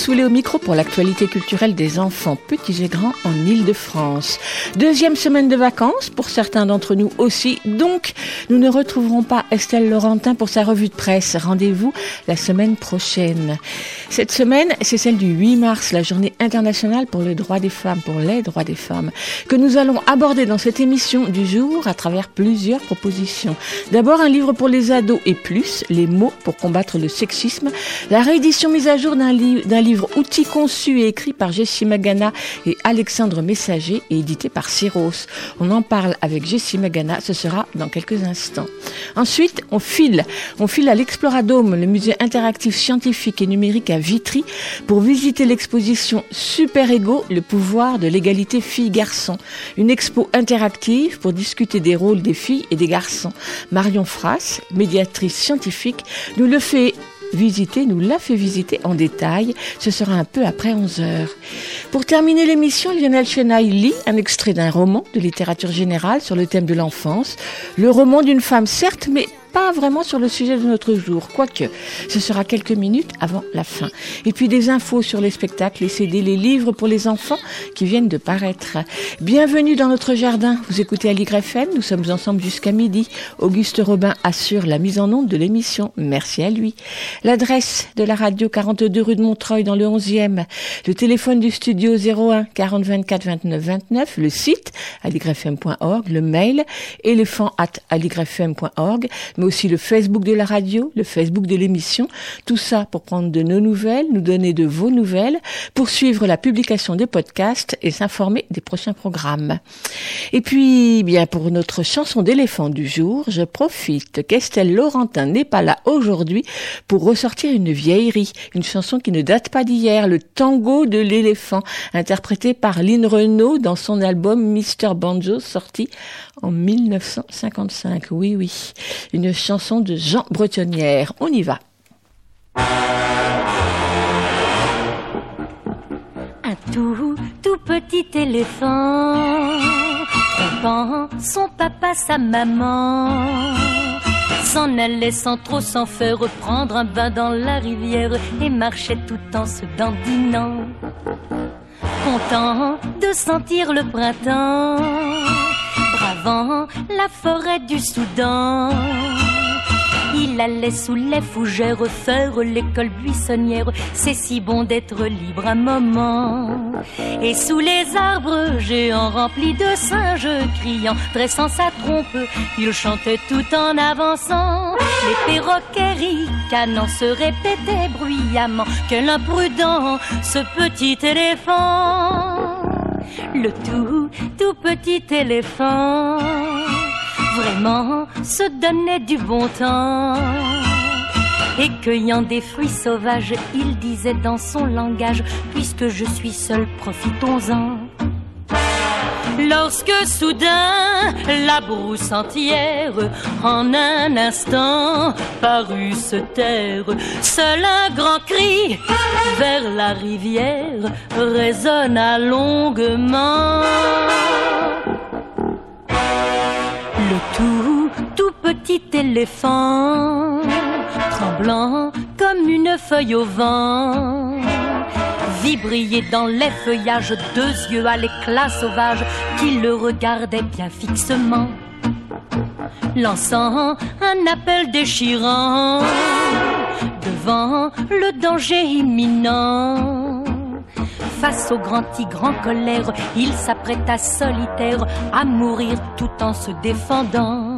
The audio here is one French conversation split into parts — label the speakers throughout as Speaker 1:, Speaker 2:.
Speaker 1: Soulet au micro pour l'actualité culturelle des enfants petits et grands en Ile-de-France. Deuxième semaine de vacances pour certains d'entre nous aussi. Donc, nous ne retrouverons pas Estelle Laurentin pour sa revue de presse. Rendez-vous la semaine prochaine. Cette semaine, c'est celle du 8 mars, la journée internationale pour les droits des femmes, pour les droits des femmes, que nous allons aborder dans cette émission du jour à travers plusieurs propositions. D'abord, un livre pour les ados et plus, les mots pour combattre le sexisme, la réédition mise à jour d'un livre outil conçu et écrit par Jessie Magana et Alexandre Messager et édité par Cyros. On en parle avec Jessie Magana, ce sera dans quelques instants. Ensuite, on file, on file à l'Exploradome, le musée interactif scientifique et numérique à Vitry, pour visiter l'exposition Super Ego, le pouvoir de l'égalité filles-garçons. Une expo interactive pour discuter des rôles des filles et des garçons. Marion Frass, médiatrice scientifique, nous le fait visiter, nous l'a fait visiter en détail. Ce sera un peu après 11 heures. Pour terminer l'émission, Lionel Chenaille lit un extrait d'un roman de littérature générale sur le thème de l'enfance. Le roman d'une femme, certes, mais pas vraiment sur le sujet de notre jour, quoique ce sera quelques minutes avant la fin. Et puis des infos sur les spectacles, les CD, les livres pour les enfants qui viennent de paraître. Bienvenue dans notre jardin. Vous écoutez Ali FM, nous sommes ensemble jusqu'à midi. Auguste Robin assure la mise en onde de l'émission. Merci à lui. L'adresse de la radio 42 rue de Montreuil dans le 11e. Le téléphone du studio 01 40 24 29 29. Le site aligrefm.org. Le mail éléphant at aligrefm.org mais aussi le Facebook de la radio, le Facebook de l'émission. Tout ça pour prendre de nos nouvelles, nous donner de vos nouvelles, poursuivre la publication des podcasts et s'informer des prochains programmes. Et puis, bien, pour notre chanson d'éléphant du jour, je profite qu'Estelle Laurentin n'est pas là aujourd'hui pour ressortir une vieillerie, une chanson qui ne date pas d'hier, le tango de l'éléphant, interprété par Lynn Renault dans son album Mr. Banjo, sorti en 1955. Oui, oui. Une chanson de Jean Bretonnière. On y va.
Speaker 2: Un tout, tout petit éléphant, trompant son papa, sa maman, s'en allait sans trop s'en faire prendre un bain dans la rivière et marchait tout en se dandinant, content de sentir le printemps la forêt du Soudan. Il allait sous les fougères faire l'école buissonnière. C'est si bon d'être libre un moment. Et sous les arbres géants remplis de singes criant, dressant sa trompe, il chantait tout en avançant. Les perroquets ricanant se répétaient bruyamment. Quel imprudent ce petit éléphant le tout, tout petit éléphant, vraiment se donnait du bon temps. Et cueillant des fruits sauvages, il disait dans son langage, puisque je suis seul, profitons-en. Lorsque soudain la brousse entière en un instant parut se taire, seul un grand cri vers la rivière résonna longuement. Le tout, tout petit éléphant, tremblant comme une feuille au vent vit briller dans les feuillages deux yeux à l'éclat sauvage qui le regardaient bien fixement, lançant un appel déchirant devant le danger imminent. Face au grand tigre en colère, il s'apprêta solitaire à mourir tout en se défendant.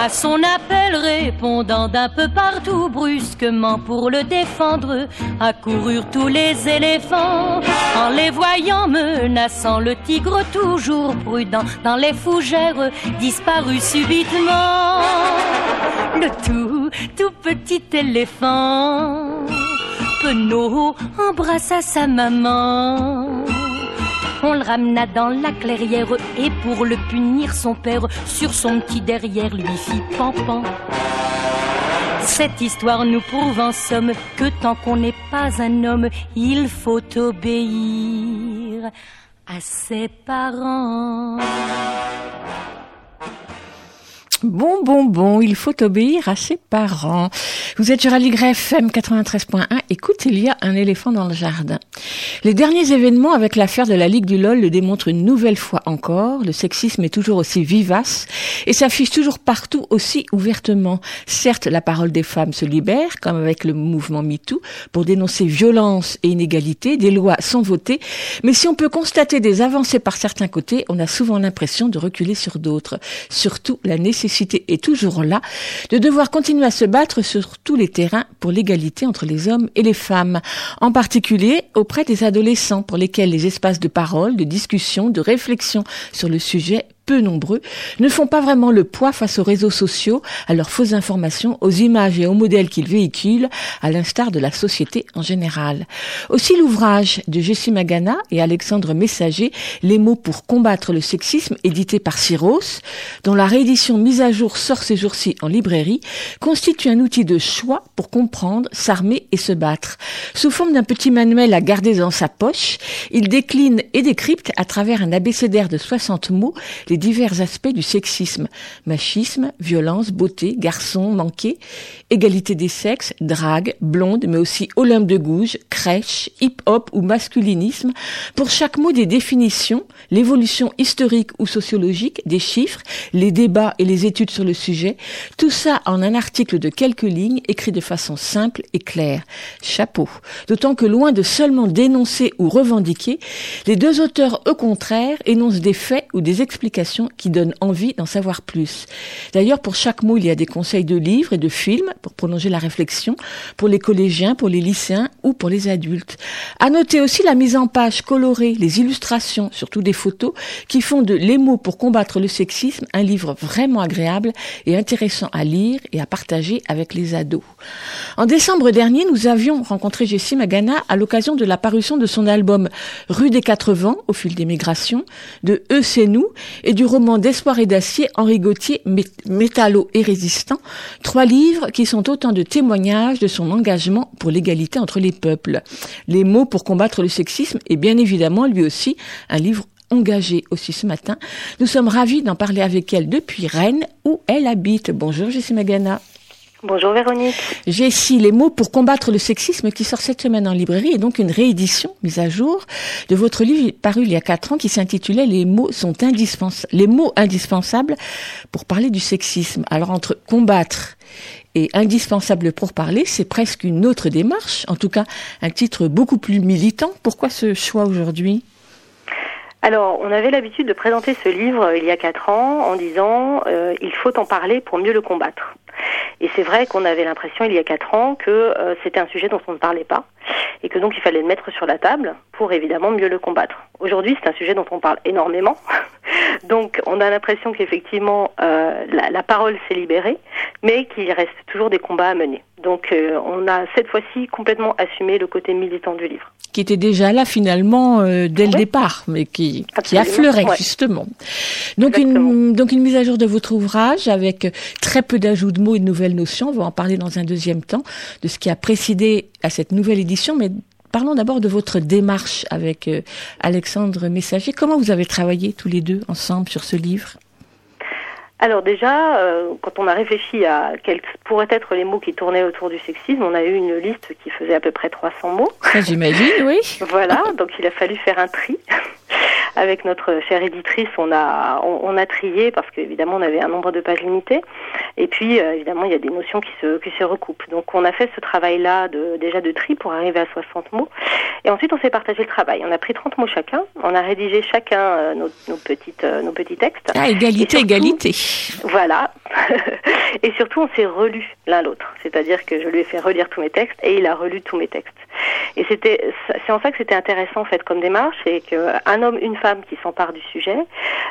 Speaker 2: À son appel répondant d'un peu partout brusquement pour le défendre, accoururent tous les éléphants en les voyant menaçant le tigre toujours prudent dans les fougères disparut subitement. Le tout, tout petit éléphant, penaud embrassa sa maman on le ramena dans la clairière et pour le punir, son père, sur son petit derrière, lui fit pampan. Cette histoire nous prouve en somme que tant qu'on n'est pas un homme, il faut obéir à ses parents.
Speaker 1: Bon, bon, bon, il faut obéir à ses parents. Vous êtes sur Aligre FM 93.1. Écoute, il y a un éléphant dans le jardin. Les derniers événements avec l'affaire de la Ligue du LOL le démontrent une nouvelle fois encore. Le sexisme est toujours aussi vivace et s'affiche toujours partout aussi ouvertement. Certes, la parole des femmes se libère, comme avec le mouvement MeToo, pour dénoncer violence et inégalité. Des lois sont votées. Mais si on peut constater des avancées par certains côtés, on a souvent l'impression de reculer sur d'autres. Surtout la nécessité est toujours là, de devoir continuer à se battre sur tous les terrains pour l'égalité entre les hommes et les femmes, en particulier auprès des adolescents pour lesquels les espaces de parole, de discussion, de réflexion sur le sujet peu nombreux, ne font pas vraiment le poids face aux réseaux sociaux, à leurs fausses informations, aux images et aux modèles qu'ils véhiculent, à l'instar de la société en général. Aussi l'ouvrage de Jessie Magana et Alexandre Messager, Les mots pour combattre le sexisme, édité par Cyros, dont la réédition mise à jour sort ces jours-ci en librairie, constitue un outil de choix pour comprendre, s'armer et se battre. Sous forme d'un petit manuel à garder dans sa poche, il décline et décrypte à travers un abécédaire de 60 mots les divers aspects du sexisme. Machisme, violence, beauté, garçon, manqué, égalité des sexes, drague, blonde, mais aussi Olympe de Gouges, crèche, hip-hop ou masculinisme. Pour chaque mot des définitions, l'évolution historique ou sociologique, des chiffres, les débats et les études sur le sujet, tout ça en un article de quelques lignes écrit de façon simple et claire. Chapeau. D'autant que loin de seulement dénoncer ou revendiquer, les deux auteurs, au contraire, énoncent des faits ou des explications qui donne envie d'en savoir plus. D'ailleurs, pour chaque mot, il y a des conseils de livres et de films pour prolonger la réflexion, pour les collégiens, pour les lycéens ou pour les adultes. À noter aussi la mise en page colorée, les illustrations, surtout des photos, qui font de Les mots pour combattre le sexisme un livre vraiment agréable et intéressant à lire et à partager avec les ados. En décembre dernier, nous avions rencontré Jessie Magana à l'occasion de la parution de son album Rue des Quatre Vents, au fil des migrations, de Eux c'est nous, et du roman d'Espoir et d'acier Henri Gauthier, métallo et résistant, trois livres qui sont autant de témoignages de son engagement pour l'égalité entre les peuples. Les mots pour combattre le sexisme et bien évidemment lui aussi un livre engagé aussi ce matin. Nous sommes ravis d'en parler avec elle depuis Rennes où elle habite. Bonjour Jessie Magana.
Speaker 3: Bonjour Véronique.
Speaker 1: Jessie, les mots pour combattre le sexisme qui sort cette semaine en librairie et donc une réédition mise à jour de votre livre paru il y a quatre ans qui s'intitulait Les mots sont indispensables, les mots indispensables pour parler du sexisme. Alors entre combattre et indispensable pour parler, c'est presque une autre démarche, en tout cas un titre beaucoup plus militant. Pourquoi ce choix aujourd'hui?
Speaker 3: Alors, on avait l'habitude de présenter ce livre euh, il y a quatre ans en disant euh, il faut en parler pour mieux le combattre. Et c'est vrai qu'on avait l'impression il y a quatre ans que euh, c'était un sujet dont on ne parlait pas et que donc il fallait le mettre sur la table pour évidemment mieux le combattre. Aujourd'hui, c'est un sujet dont on parle énormément. donc on a l'impression qu'effectivement euh, la, la, parole s'est libérée, mais qu'il reste toujours des combats à mener. Donc euh, on a cette fois-ci complètement assumé le côté militant du livre.
Speaker 1: Qui était déjà là finalement euh, dès le départ, mais qui, qui affleurait justement. Donc une, donc une mise à jour de votre ouvrage avec très peu d'ajouts de mots et de nouvelles notions. On va en parler dans un deuxième temps de ce qui a précédé à cette nouvelle édition, mais Parlons d'abord de votre démarche avec euh, Alexandre Messager. Comment vous avez travaillé tous les deux ensemble sur ce livre?
Speaker 3: Alors déjà, euh, quand on a réfléchi à quels pourraient être les mots qui tournaient autour du sexisme, on a eu une liste qui faisait à peu près 300 mots.
Speaker 1: J'imagine, oui.
Speaker 3: voilà, donc il a fallu faire un tri avec notre chère éditrice, on a, on, a trié parce qu'évidemment on avait un nombre de pages limité. Et puis euh, évidemment il y a des notions qui se, qui se recoupent. Donc on a fait ce travail-là de, déjà de tri pour arriver à 60 mots. Et ensuite on s'est partagé le travail. On a pris 30 mots chacun. On a rédigé chacun euh, nos, nos, petites, euh, nos petits textes.
Speaker 1: Ah, égalité, égalité.
Speaker 3: Voilà. et surtout on s'est relu l'un l'autre. C'est-à-dire que je lui ai fait relire tous mes textes et il a relu tous mes textes. Et c'était, c'est en ça que c'était intéressant en fait comme démarche, c'est qu'un homme, une femme qui s'emparent du sujet.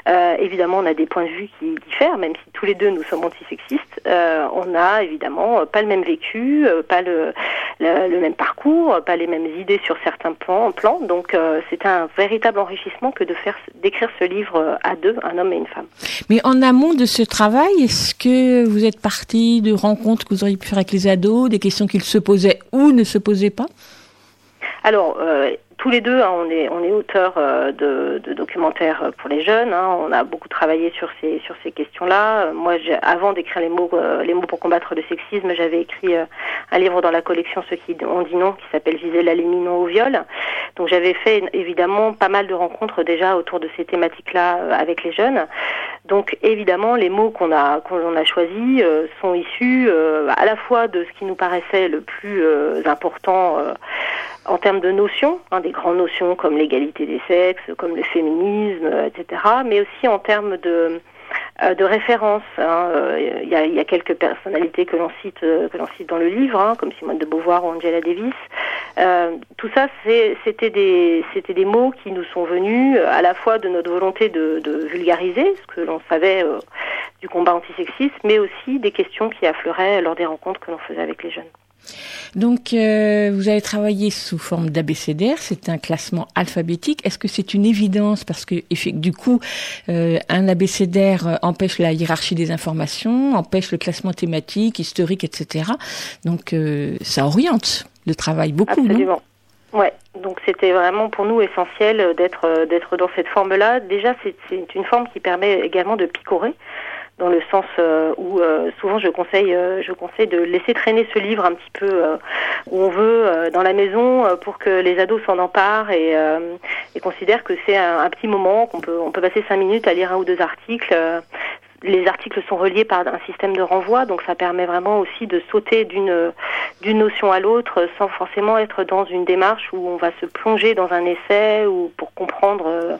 Speaker 3: Euh, évidemment, on a des points de vue qui diffèrent, même si tous les deux nous sommes antisexistes. Euh, on a évidemment pas le même vécu, euh, pas le, le, même parcours, pas les mêmes idées sur certains plans. plans donc, euh, c'est un véritable enrichissement que de faire d'écrire ce livre à deux, un homme et une femme.
Speaker 1: Mais en amont de ce travail, est-ce que vous êtes parti de rencontres que vous auriez pu faire avec les ados, des questions qu'ils se posaient ou ne se posaient pas?
Speaker 3: Alors, euh, tous les deux, hein, on est on est auteur euh, de, de, documentaires pour les jeunes. Hein. on a beaucoup travaillé sur ces sur ces questions-là. Moi, avant d'écrire les mots les mots pour combattre le sexisme, j'avais écrit un livre dans la collection Ceux qui ont dit non, qui s'appelle Viser l'aliéminant au viol. Donc j'avais fait évidemment pas mal de rencontres déjà autour de ces thématiques-là avec les jeunes. Donc évidemment, les mots qu'on a qu'on a choisis sont issus à la fois de ce qui nous paraissait le plus important en termes de notions, hein, des grandes notions comme l'égalité des sexes, comme le féminisme, etc., mais aussi en termes de euh, de référence. Hein. Euh, il, y a, il, y a, quelques personnalités que l'on cite, euh, que l'on cite dans le livre, hein, comme Simone de Beauvoir ou Angela Davis. Euh, tout ça, c'était des, c'était des mots qui nous sont venus à la fois de notre volonté de, de vulgariser ce que l'on savait du combat antisexiste, mais aussi des questions qui affleuraient lors des rencontres que l'on faisait avec les jeunes.
Speaker 1: Donc, euh, vous avez travaillé sous forme d'abécédaire, c'est un classement alphabétique. Est-ce que c'est une évidence? Parce que du coup, euh, un abécédaire empêche la hiérarchie des informations, empêche le classement thématique, historique, etc. Donc, euh, ça oriente le travail beaucoup,
Speaker 3: Absolument. Donc c'était vraiment pour nous essentiel d'être d'être dans cette forme-là. Déjà, c'est une forme qui permet également de picorer dans le sens euh, où euh, souvent je conseille euh, je conseille de laisser traîner ce livre un petit peu où on veut dans la maison pour que les ados s'en emparent et, et considèrent que c'est un, un, petit moment qu'on peut on peut passer cinq minutes à lire un ou deux articles les articles sont reliés par un système de renvoi, donc ça permet vraiment aussi de sauter d'une d'une notion à l'autre sans forcément être dans une démarche où on va se plonger dans un essai ou pour comprendre euh,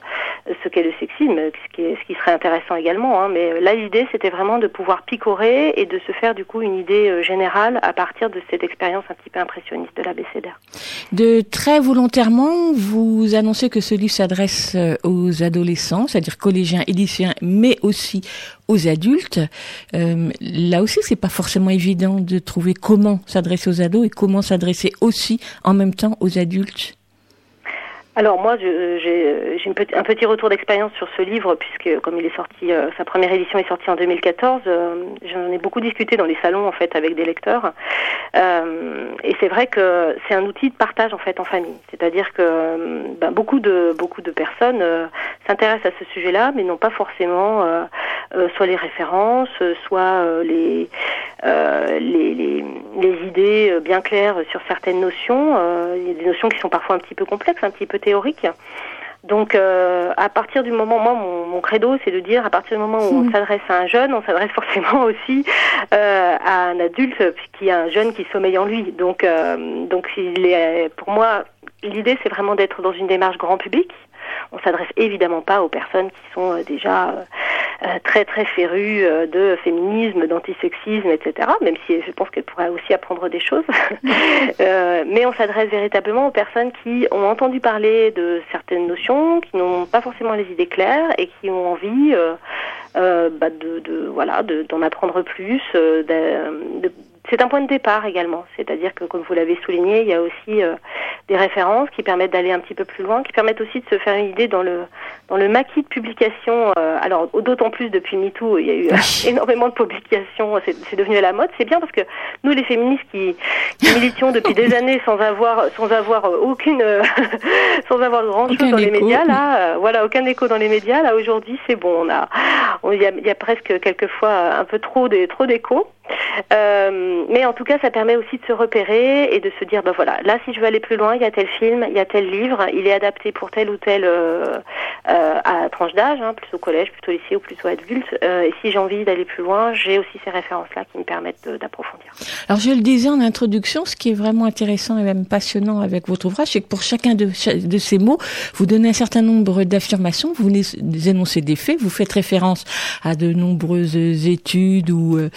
Speaker 3: ce qu'est le sexisme, ce qui, est, ce qui serait intéressant également. Hein. Mais là, l'idée, c'était vraiment de pouvoir picorer et de se faire du coup une idée euh, générale à partir de cette expérience un petit peu impressionniste de l'ABCDR.
Speaker 1: De très volontairement, vous annoncez que ce livre s'adresse euh, aux adolescents, c'est-à-dire collégiens et mais aussi aux adultes. Euh, là aussi, c'est pas forcément évident de trouver comment s'adresser aux ados et comment s'adresser aussi en même temps aux adultes.
Speaker 3: Alors moi, j'ai un petit retour d'expérience sur ce livre puisque comme il est sorti, euh, sa première édition est sortie en 2014. Euh, j'en ai beaucoup discuté dans les salons en fait avec des lecteurs. Euh, et c'est vrai que c'est un outil de partage en fait en famille. C'est-à-dire que ben, beaucoup de beaucoup de personnes s'intéressent à ce sujet-là, mais n'ont pas forcément soit les références, soit les, les, les, les idées bien claires sur certaines notions. il y a des notions qui sont parfois un petit peu complexes, un petit peu théorique. Donc, euh, à partir du moment, moi, mon, credo, c'est de dire, à partir du moment où on hmm. s'adresse à un jeune, on s'adresse forcément aussi euh, à un adulte qui a un jeune qui sommeille en lui. Donc, euh, donc, il est, pour moi, l'idée, c'est vraiment d'être dans une démarche grand public. On s'adresse évidemment pas aux personnes qui sont déjà très très férues de féminisme, d'antisexisme, etc. Même si je pense qu'elles pourraient aussi apprendre des choses. mais on s'adresse véritablement aux personnes qui ont entendu parler de certaines notions, qui n'ont pas forcément les idées claires et qui ont envie bah, de, de, voilà d'en apprendre plus, de c'est un point de départ également, c'est-à-dire que comme vous l'avez souligné, il y a aussi euh, des références qui permettent d'aller un petit peu plus loin, qui permettent aussi de se faire une idée dans le dans le maquis de publication. Euh, alors d'autant plus depuis MeToo, il y a eu euh, énormément de publications, c'est devenu à la mode. C'est bien parce que nous, les féministes qui, qui militions depuis des années sans avoir sans avoir aucune sans avoir grand chose dans les médias, là, voilà, aucun écho dans les médias. Là aujourd'hui, c'est bon, on a il y a, y a presque quelquefois un peu trop des trop d'écho. Euh, mais en tout cas, ça permet aussi de se repérer et de se dire, ben voilà, là, si je veux aller plus loin, il y a tel film, il y a tel livre, il est adapté pour tel ou tel euh, euh, à tranche d'âge, hein, plutôt collège, plutôt lycée ou plutôt adulte. Euh, et si j'ai envie d'aller plus loin, j'ai aussi ces références-là qui me permettent d'approfondir.
Speaker 1: Alors, je le disais en introduction, ce qui est vraiment intéressant et même passionnant avec votre ouvrage, c'est que pour chacun de, de ces mots, vous donnez un certain nombre d'affirmations, vous énoncez des faits, vous faites référence à de nombreuses études ou euh,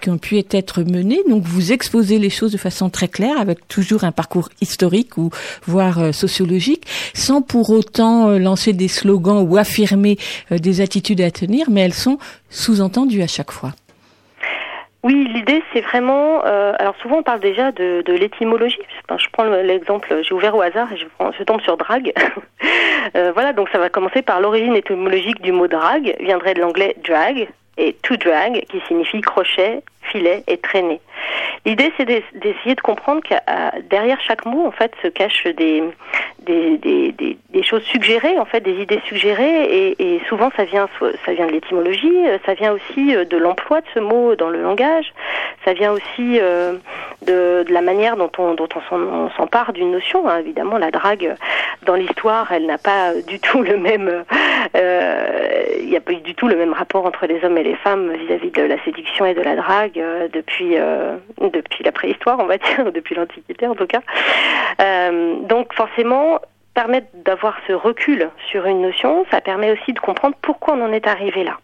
Speaker 1: qui ont pu être menées. Donc vous exposez les choses de façon très claire, avec toujours un parcours historique ou voire euh, sociologique, sans pour autant euh, lancer des slogans ou affirmer euh, des attitudes à tenir, mais elles sont sous-entendues à chaque fois.
Speaker 3: Oui, l'idée c'est vraiment. alors souvent on parle déjà de, l'étymologie. je prends l'exemple, j'ai ouvert au hasard je, tombe sur drague. voilà, donc ça va commencer par l'origine étymologique du mot drague, viendrait de l'anglais drag, et to drag, qui signifie crochet, filet et traîner. L'idée, c'est d'essayer de comprendre que derrière chaque mot, en fait, se cachent des, des, des, des, choses suggérées, en fait, des idées suggérées, et, souvent ça vient, ça vient de l'étymologie, ça vient aussi de l'emploi de ce mot dans le langage, ça vient aussi euh, de, de, la manière dont on, dont on s'empare d'une notion. Hein. Évidemment, la drague dans l'histoire, elle n'a pas du tout le même, euh, il n'y a pas du tout le même rapport entre les hommes et les femmes vis-à-vis de la séduction et de la drague euh, depuis depuis la préhistoire, on va dire, depuis l'Antiquité en tout cas. donc forcément, permettre d'avoir ce recul sur une notion, ça permet aussi de comprendre pourquoi on en est arrivé là.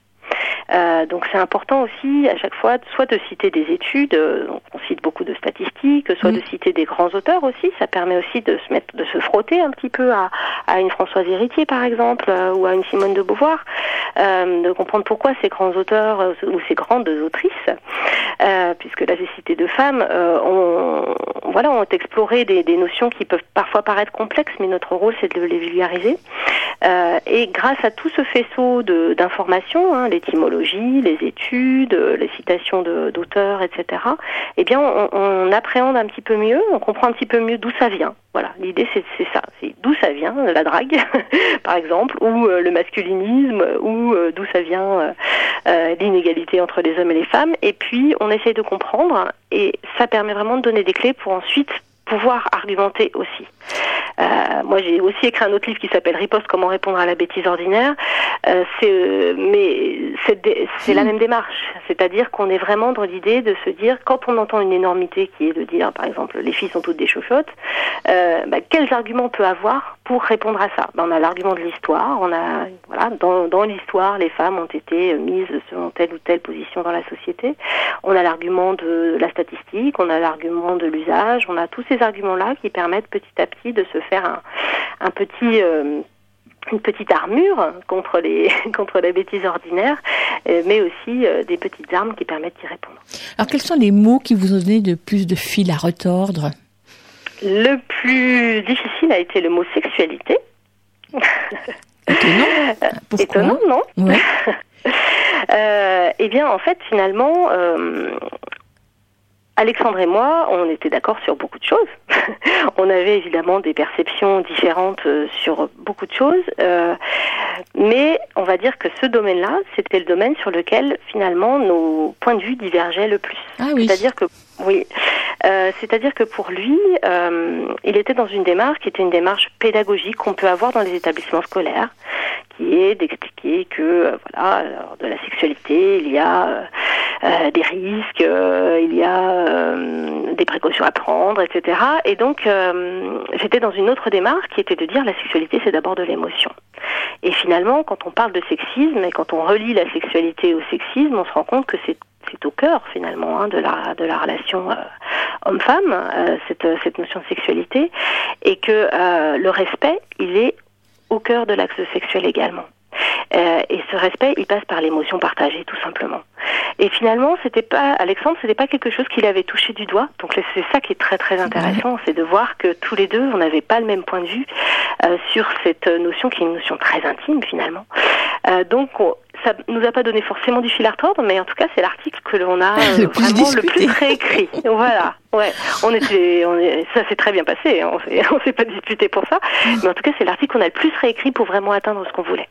Speaker 3: Euh, donc c'est important aussi à chaque fois soit de citer des études, euh, on cite beaucoup de statistiques, soit de mm. citer des grands auteurs aussi. Ça permet aussi de se mettre, de se frotter un petit peu à, à une Françoise Héritier par exemple euh, ou à une Simone de Beauvoir, de comprendre pourquoi ces grands auteurs ou ces grandes autrices, puisque là j'ai cité deux femmes, ont voilà ont exploré des, notions qui peuvent parfois paraître complexes, mais notre rôle c'est de les vulgariser. et grâce à tout ce faisceau d'informations, hein, l'étymologie, les études, euh, les citations d'auteurs, etc., eh bien, on, appréhende un petit peu mieux, on comprend un petit peu mieux d'où ça vient. Voilà, l'idée c'est ça, c'est d'où ça vient, la drague, par exemple, ou euh, le masculinisme, ou euh, d'où ça vient l'inégalité entre les hommes et les femmes. Et puis, on essaye de comprendre, et ça permet vraiment de donner des clés pour ensuite pouvoir argumenter aussi. Euh, moi, j'ai aussi écrit un autre livre qui s'appelle Riposte comment répondre à la bêtise ordinaire. Euh, c'est, euh, mais c'est, la même démarche, c'est-à-dire qu'on est vraiment dans l'idée de se dire quand on entend une énormité qui est de dire, par exemple, les filles sont toutes des chauchottes, euh, bah, quels arguments on peut avoir pour répondre à ça? Ben, On a l'argument de l'histoire. On a voilà, dans, dans l'histoire, les femmes ont été mises selon telle ou telle position dans la société. On a l'argument de la statistique, on a l'argument de l'usage, on a tous ces arguments-là qui permettent petit à petit de se faire un, petit euh, une petite armure contre les contre la bêtise ordinaire, euh, mais aussi euh, des petites armes qui permettent d'y répondre.
Speaker 1: Alors quels sont les mots qui vous ont donné de plus de fil à retordre?
Speaker 3: Le plus difficile a été le mot sexualité.
Speaker 1: Étonnant. Pourquoi?
Speaker 3: Étonnant, non? Eh bien, en fait, finalement, Alexandre et moi, on était d'accord sur beaucoup de choses. on avait évidemment des perceptions différentes euh, sur beaucoup de choses, euh, mais on va dire que ce domaine-là, c'était le domaine sur lequel finalement nos points de vue divergeaient le plus.
Speaker 1: Ah oui.
Speaker 3: C'est-à-dire que oui, euh, c'est-à-dire que pour lui, il était dans une démarche qui était une démarche pédagogique qu'on peut avoir dans les établissements scolaires, qui est d'expliquer que voilà, de la sexualité, il y a euh, des risques, euh, il y a euh, des précautions à prendre, etc. Et donc, j'étais dans une autre démarche qui était de dire la sexualité, c'est d'abord de l'émotion. Et finalement, quand on parle de sexisme et quand on relie la sexualité au sexisme, on se rend compte que c'est c'est au cœur finalement hein, de la de la relation homme-femme cette cette notion de sexualité et que le respect il est au cœur de l'axe sexuel également euh, et ce respect, il passe par l'émotion partagée, tout simplement. Et finalement, c'était pas Alexandre, c'était pas quelque chose qu'il avait touché du doigt. Donc c'est ça qui est très très intéressant, c'est de voir que tous les deux, on n'avait pas le même point de vue euh, sur cette notion qui est une notion très intime finalement. Euh, donc ça nous a pas donné forcément du fil à retordre, mais en tout cas, c'est l'article que l'on a
Speaker 1: euh, vraiment
Speaker 3: le plus réécrit. voilà. Ouais, on était, on est, ça s'est très bien passé. Hein. On s'est pas disputé pour ça, mais en tout cas, c'est l'article qu'on a le plus réécrit pour vraiment atteindre ce qu'on voulait.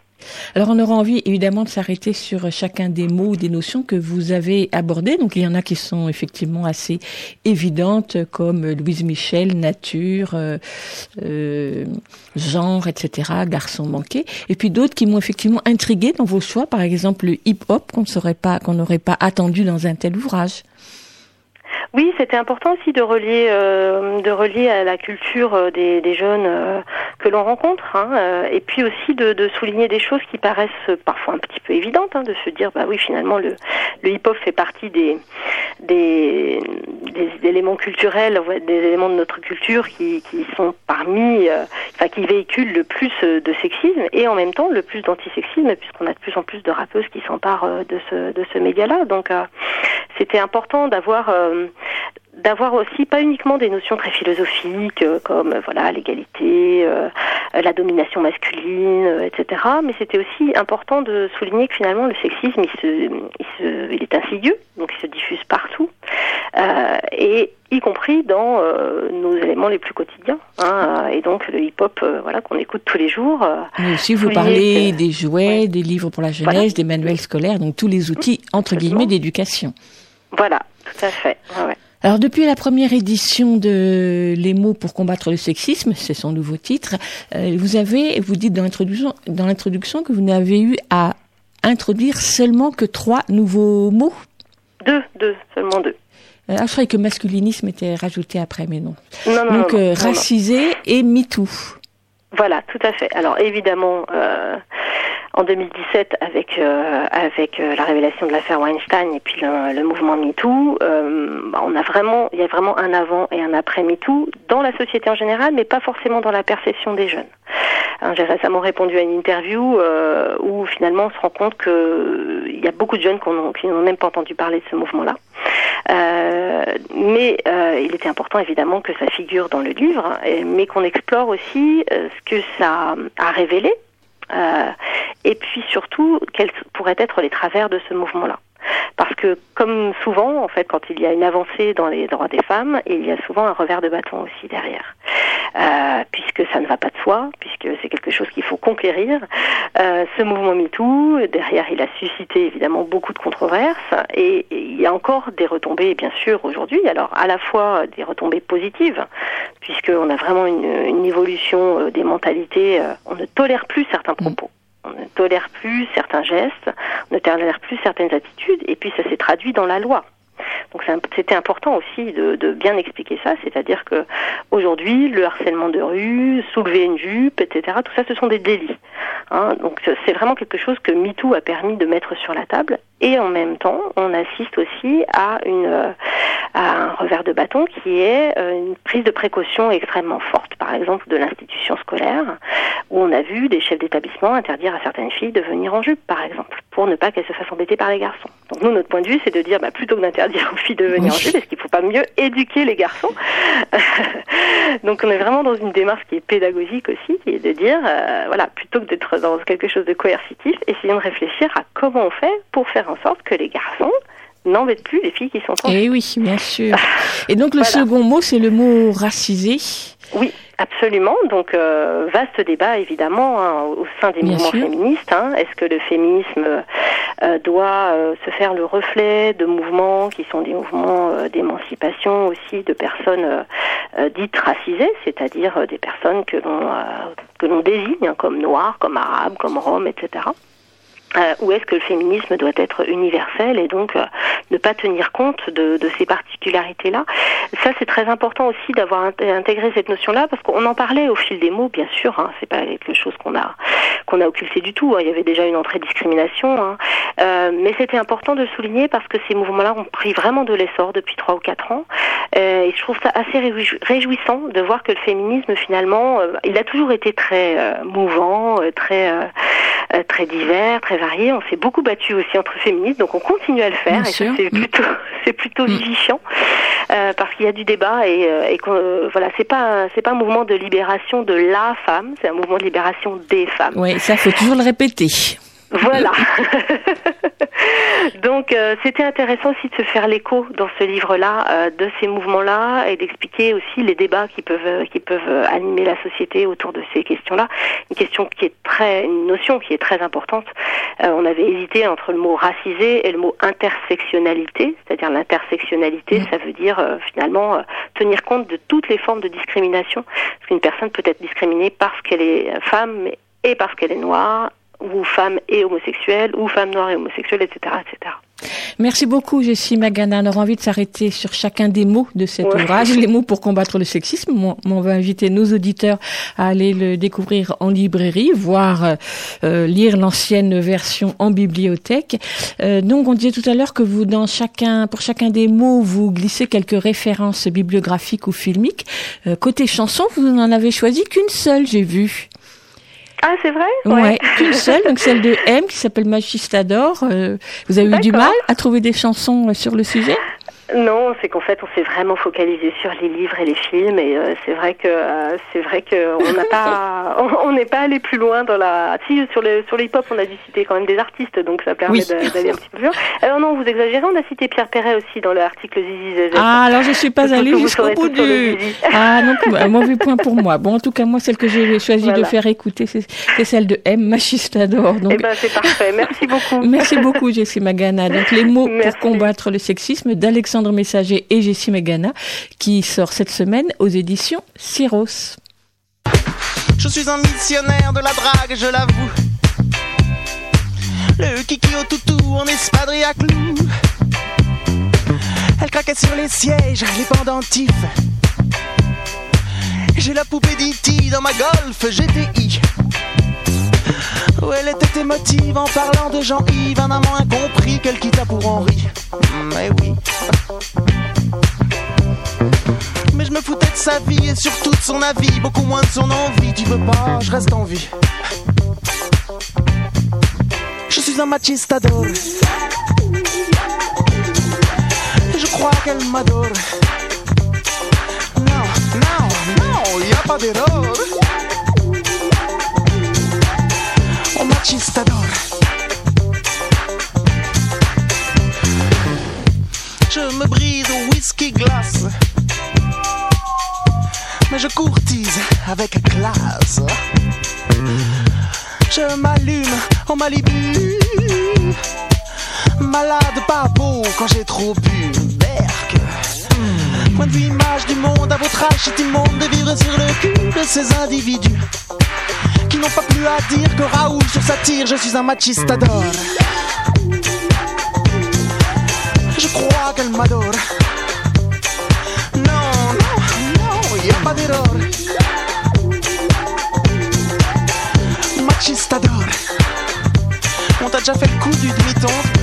Speaker 1: Alors on aura envie évidemment de s'arrêter sur chacun des mots ou des notions que vous avez abordés. Donc il y en a qui sont effectivement assez évidentes comme Louise Michel, nature, euh, euh, genre, etc., garçon manqué. Et puis d'autres qui m'ont effectivement intrigué dans vos choix, par exemple le hip-hop qu'on ne pas, qu'on n'aurait pas attendu dans un tel ouvrage.
Speaker 3: Oui, c'était important aussi de relier, euh, de relier à la culture euh, des, des jeunes euh, que l'on rencontre, hein, et puis aussi de, de, souligner des choses qui paraissent parfois un petit peu évidentes, hein, de se dire bah oui finalement le, le hip-hop fait partie des, des, des, éléments culturels, des éléments de notre culture qui, qui sont parmi, enfin qui véhiculent le plus de sexisme et en même temps le plus d'antisexisme puisqu'on a de plus en plus de rappeuses qui s'emparent de ce de ce média-là, donc c'était important d'avoir d'avoir aussi pas uniquement des notions très philosophiques euh, comme euh, voilà l'égalité, euh, la domination masculine, etc. Mais c'était aussi important de souligner que finalement le sexisme il se, il, se, il est insidieux, donc il se diffuse partout. et y compris dans nos éléments les plus quotidiens. Hein, et donc le hip-hop, voilà, qu'on écoute tous les jours.
Speaker 1: Mais aussi, vous parlez des jouets, des livres pour la jeunesse, des manuels scolaires, donc tous les outils entre guillemets d'éducation.
Speaker 3: Voilà, tout à fait. Ouais,
Speaker 1: alors depuis la première édition de Les mots pour combattre le sexisme, c'est son nouveau titre, euh, vous avez, vous dites dans l'introduction, dans l'introduction que vous n'avez eu à introduire seulement que trois nouveaux mots.
Speaker 3: Deux, deux, seulement deux.
Speaker 1: Euh, ah, je croyais que masculinisme était rajouté après, mais non.
Speaker 3: Non, non,
Speaker 1: Donc
Speaker 3: non,
Speaker 1: euh, racisé et MeToo.
Speaker 3: Voilà, tout à fait. Alors évidemment, euh, en 2017, avec euh, avec euh, la révélation de l'affaire Weinstein et puis le, le mouvement MeToo, euh, bah, on a vraiment, il y a vraiment un avant et un après MeToo dans la société en général, mais pas forcément dans la perception des jeunes. Hein, J'ai récemment répondu à une interview euh, où finalement on se rend compte que euh, il y a beaucoup de jeunes qui n'ont même pas entendu parler de ce mouvement-là. Euh, mais euh, il était important évidemment que ça figure dans le livre, mais qu'on explore aussi euh, ce que ça a révélé, euh, et puis surtout quels pourraient être les travers de ce mouvement-là. Parce que, comme souvent, en fait, quand il y a une avancée dans les droits des femmes, il y a souvent un revers de bâton aussi derrière. Euh, puisque ça ne va pas de soi, puisque c'est quelque chose qu'il faut conquérir. Euh, ce mouvement MeToo, derrière, il a suscité évidemment beaucoup de controverses, et, et il y a encore des retombées, bien sûr, aujourd'hui. Alors, à la fois des retombées positives, puisqu'on a vraiment une, une évolution euh, des mentalités. euh, On ne tolère plus certains propos. On ne tolère plus certains gestes, on ne tolère plus certaines attitudes, et puis ça s'est traduit dans la loi. Donc c'était important aussi de, de bien expliquer ça, c'est-à-dire que aujourd'hui le harcèlement de rue, soulever une jupe, etc. Tout ça, ce sont des délits. Hein. donc c'est vraiment quelque chose que MeToo a permis de mettre sur la table. Et en même temps, on assiste aussi à une euh, à un revers de bâton qui est euh, une prise de précaution extrêmement forte. Par exemple, de l'institution scolaire, où on a vu des chefs d'établissement interdire à certaines filles de venir en jupe, par exemple, pour ne pas qu'elles se fassent embêter par les garçons. Donc nous, notre point de vue, c'est de dire, bah, plutôt que d'interdire aux filles de venir en jupe, est-ce qu'il ne faut pas mieux éduquer les garçons Donc on est vraiment dans une démarche qui est pédagogique aussi, qui est de dire, euh, voilà, plutôt que d'être dans quelque chose de coercitif, essayons de réfléchir à comment on fait pour faire en sorte que les garçons n'embêtent plus les filles qui sont en.
Speaker 1: Eh oui, bien sûr. Et donc le
Speaker 3: Voilà.
Speaker 1: second mot, c'est le mot racisé.
Speaker 3: Oui, absolument. Donc, euh, vaste débat évidemment hein, au sein des
Speaker 1: Bien
Speaker 3: mouvements
Speaker 1: sûr.
Speaker 3: féministes. hein. Est-ce que le féminisme euh, doit euh, se faire le reflet de mouvements qui sont des mouvements d'émancipation aussi de personnes dites racisées, c'est-à-dire des personnes que l'on que l'on désigne hein, comme noires, comme arabes, comme roms, etc. Euh, ou est-ce que le féminisme doit être universel et donc euh, ne pas tenir compte de, de ces particularités-là? Ça, c'est très important aussi d'avoir int- intégré cette notion-là parce qu'on en parlait au fil des mots, bien sûr. Hein, c'est pas quelque chose qu'on a qu'on a occulté du tout. hein. Il y avait déjà une entrée discrimination, hein. Euh, mais c'était important de le souligner parce que ces mouvements-là ont pris vraiment de l'essor depuis trois ou quatre ans. Euh, et je trouve ça assez réjou- réjouissant de voir que le féminisme, finalement, euh, il a toujours été très euh, mouvant, très très divers, très varié. On s'est beaucoup battu aussi entre féministes, donc on continue à le faire.
Speaker 1: Bien
Speaker 3: et ça,
Speaker 1: sûr.
Speaker 3: c'est plutôt c'est plutôt
Speaker 1: Mm.
Speaker 3: vivifiant euh, parce qu'il y a du débat et, euh, et qu'on- euh, voilà, c'est pas un- c'est pas un mouvement de libération de la femme, c'est un mouvement de libération des femmes.
Speaker 1: Oui, ça faut toujours le répéter.
Speaker 3: Voilà. Donc euh, c'était intéressant aussi de se faire l'écho dans ce livre-là euh, de ces mouvements-là et d'expliquer aussi les débats qui peuvent euh, qui peuvent euh, animer la société autour de ces questions-là. Une question qui est très une notion qui est très importante. Euh, on avait hésité entre le mot racisé et le mot intersectionnalité, c'est-à-dire l'intersectionnalité, ça veut dire euh, finalement euh, tenir compte de toutes les formes de discrimination, parce qu'une personne peut être discriminée parce qu'elle est femme et parce qu'elle est noire ou femme et homosexuelle, ou femme noire et homosexuelle, etc., etc.
Speaker 1: Merci beaucoup, Jessie Magana. On aura envie de s'arrêter sur chacun des mots de cet
Speaker 3: Ouais.
Speaker 1: ouvrage, les mots pour combattre le sexisme. On va inviter nos auditeurs à aller le découvrir en librairie, voire euh, lire l'ancienne version en bibliothèque. Euh, donc, on disait tout à l'heure que vous, dans chacun, pour chacun des mots, vous glissez quelques références bibliographiques ou filmiques. Euh, côté chanson, vous n'en avez choisi qu'une seule, j'ai vu.
Speaker 3: Ah, c'est vrai?
Speaker 1: Ouais, qu'une seule, donc celle de M qui s'appelle Magistador. Euh, vous avez eu du mal à trouver des chansons euh, sur le sujet?
Speaker 3: Non, c'est qu'en fait, on s'est vraiment focalisé sur les livres et les films, et euh, c'est vrai que euh, c'est vrai que on n'a pas, on n'est pas allé plus loin dans la. Si sur le sur l'hip-hop, on a dû citer quand même des artistes, donc ça permet d'aller un petit peu plus loin. Alors non, vous exagérez, on a cité Pierre Perret aussi dans l'article Zizi.
Speaker 1: Ah, alors je suis pas allée jusqu'au bout du. Ah non, mauvais point pour moi. Bon, en tout cas, moi, celle que j'ai choisi de faire écouter, c'est celle de M. Machistador.
Speaker 3: Donc... Eh ben, c'est parfait. Merci beaucoup.
Speaker 1: Merci beaucoup, Jessie Magana. Donc les mots pour combattre le sexisme d'Alexandre Messager et Jessie Megana, qui sort cette semaine aux éditions Syros.
Speaker 4: Je suis un missionnaire de la drague, je l'avoue. Le kiki au toutou en espadrille à clous. Elle craquait sur les sièges, les pendentifs. J'ai la poupée d'E.T. dans ma Golf GTI. Où elle était émotive en parlant de Jean-Yves, un amant incompris qu'elle quitta pour Henri. Mais oui. Mais je me foutais de sa vie et surtout de son avis, beaucoup moins de son envie. Tu veux pas, je reste en vie. Je suis un machistador. Et je crois qu'elle m'adore. Non, non, non, y pas d'erreur. Je me brise au whisky glace, mais je courtise avec classe. Je m'allume en Malibu, malade pas beau quand j'ai trop bu. Berk. Point de vue image du monde, à votre âge, c'est immonde de vivre sur le cul de ces individus plus à dire que Raoul sur sa tire. Je suis un machistador. Je crois qu'elle m'adore. Non, non, non, y a pas d'erreur. Machistador. On t'a déjà fait le coup du demi-ton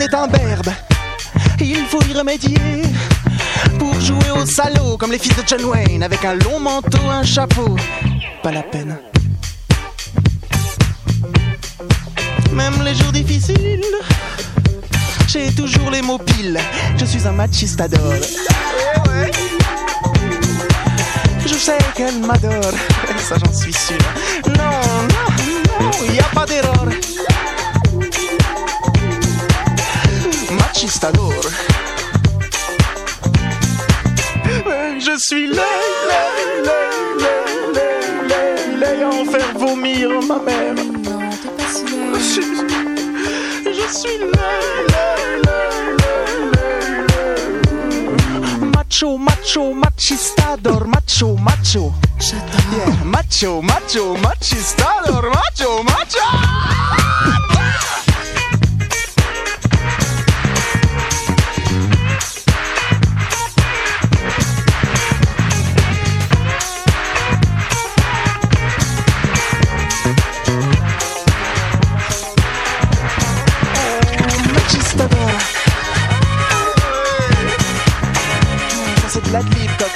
Speaker 4: poitrine est un berbe. Il faut y remédier pour jouer au salaud comme les fils de John Wayne avec un long manteau, un chapeau. Pas la peine. Même les jours difficiles j'ai toujours les mots piles. Je suis un machistador. Je sais qu'elle m'adore, ça j'en suis sûr. Non, non, non, y a pas d'erreur. Je suis laid, laid, laid, laid, laid, laid, en faire vomir ma mère.
Speaker 5: Non, t'es pas si
Speaker 4: Je suis laid. macho, macho, machistador, macho, macho. Yeah, macho, macho, machistador, macho, macho.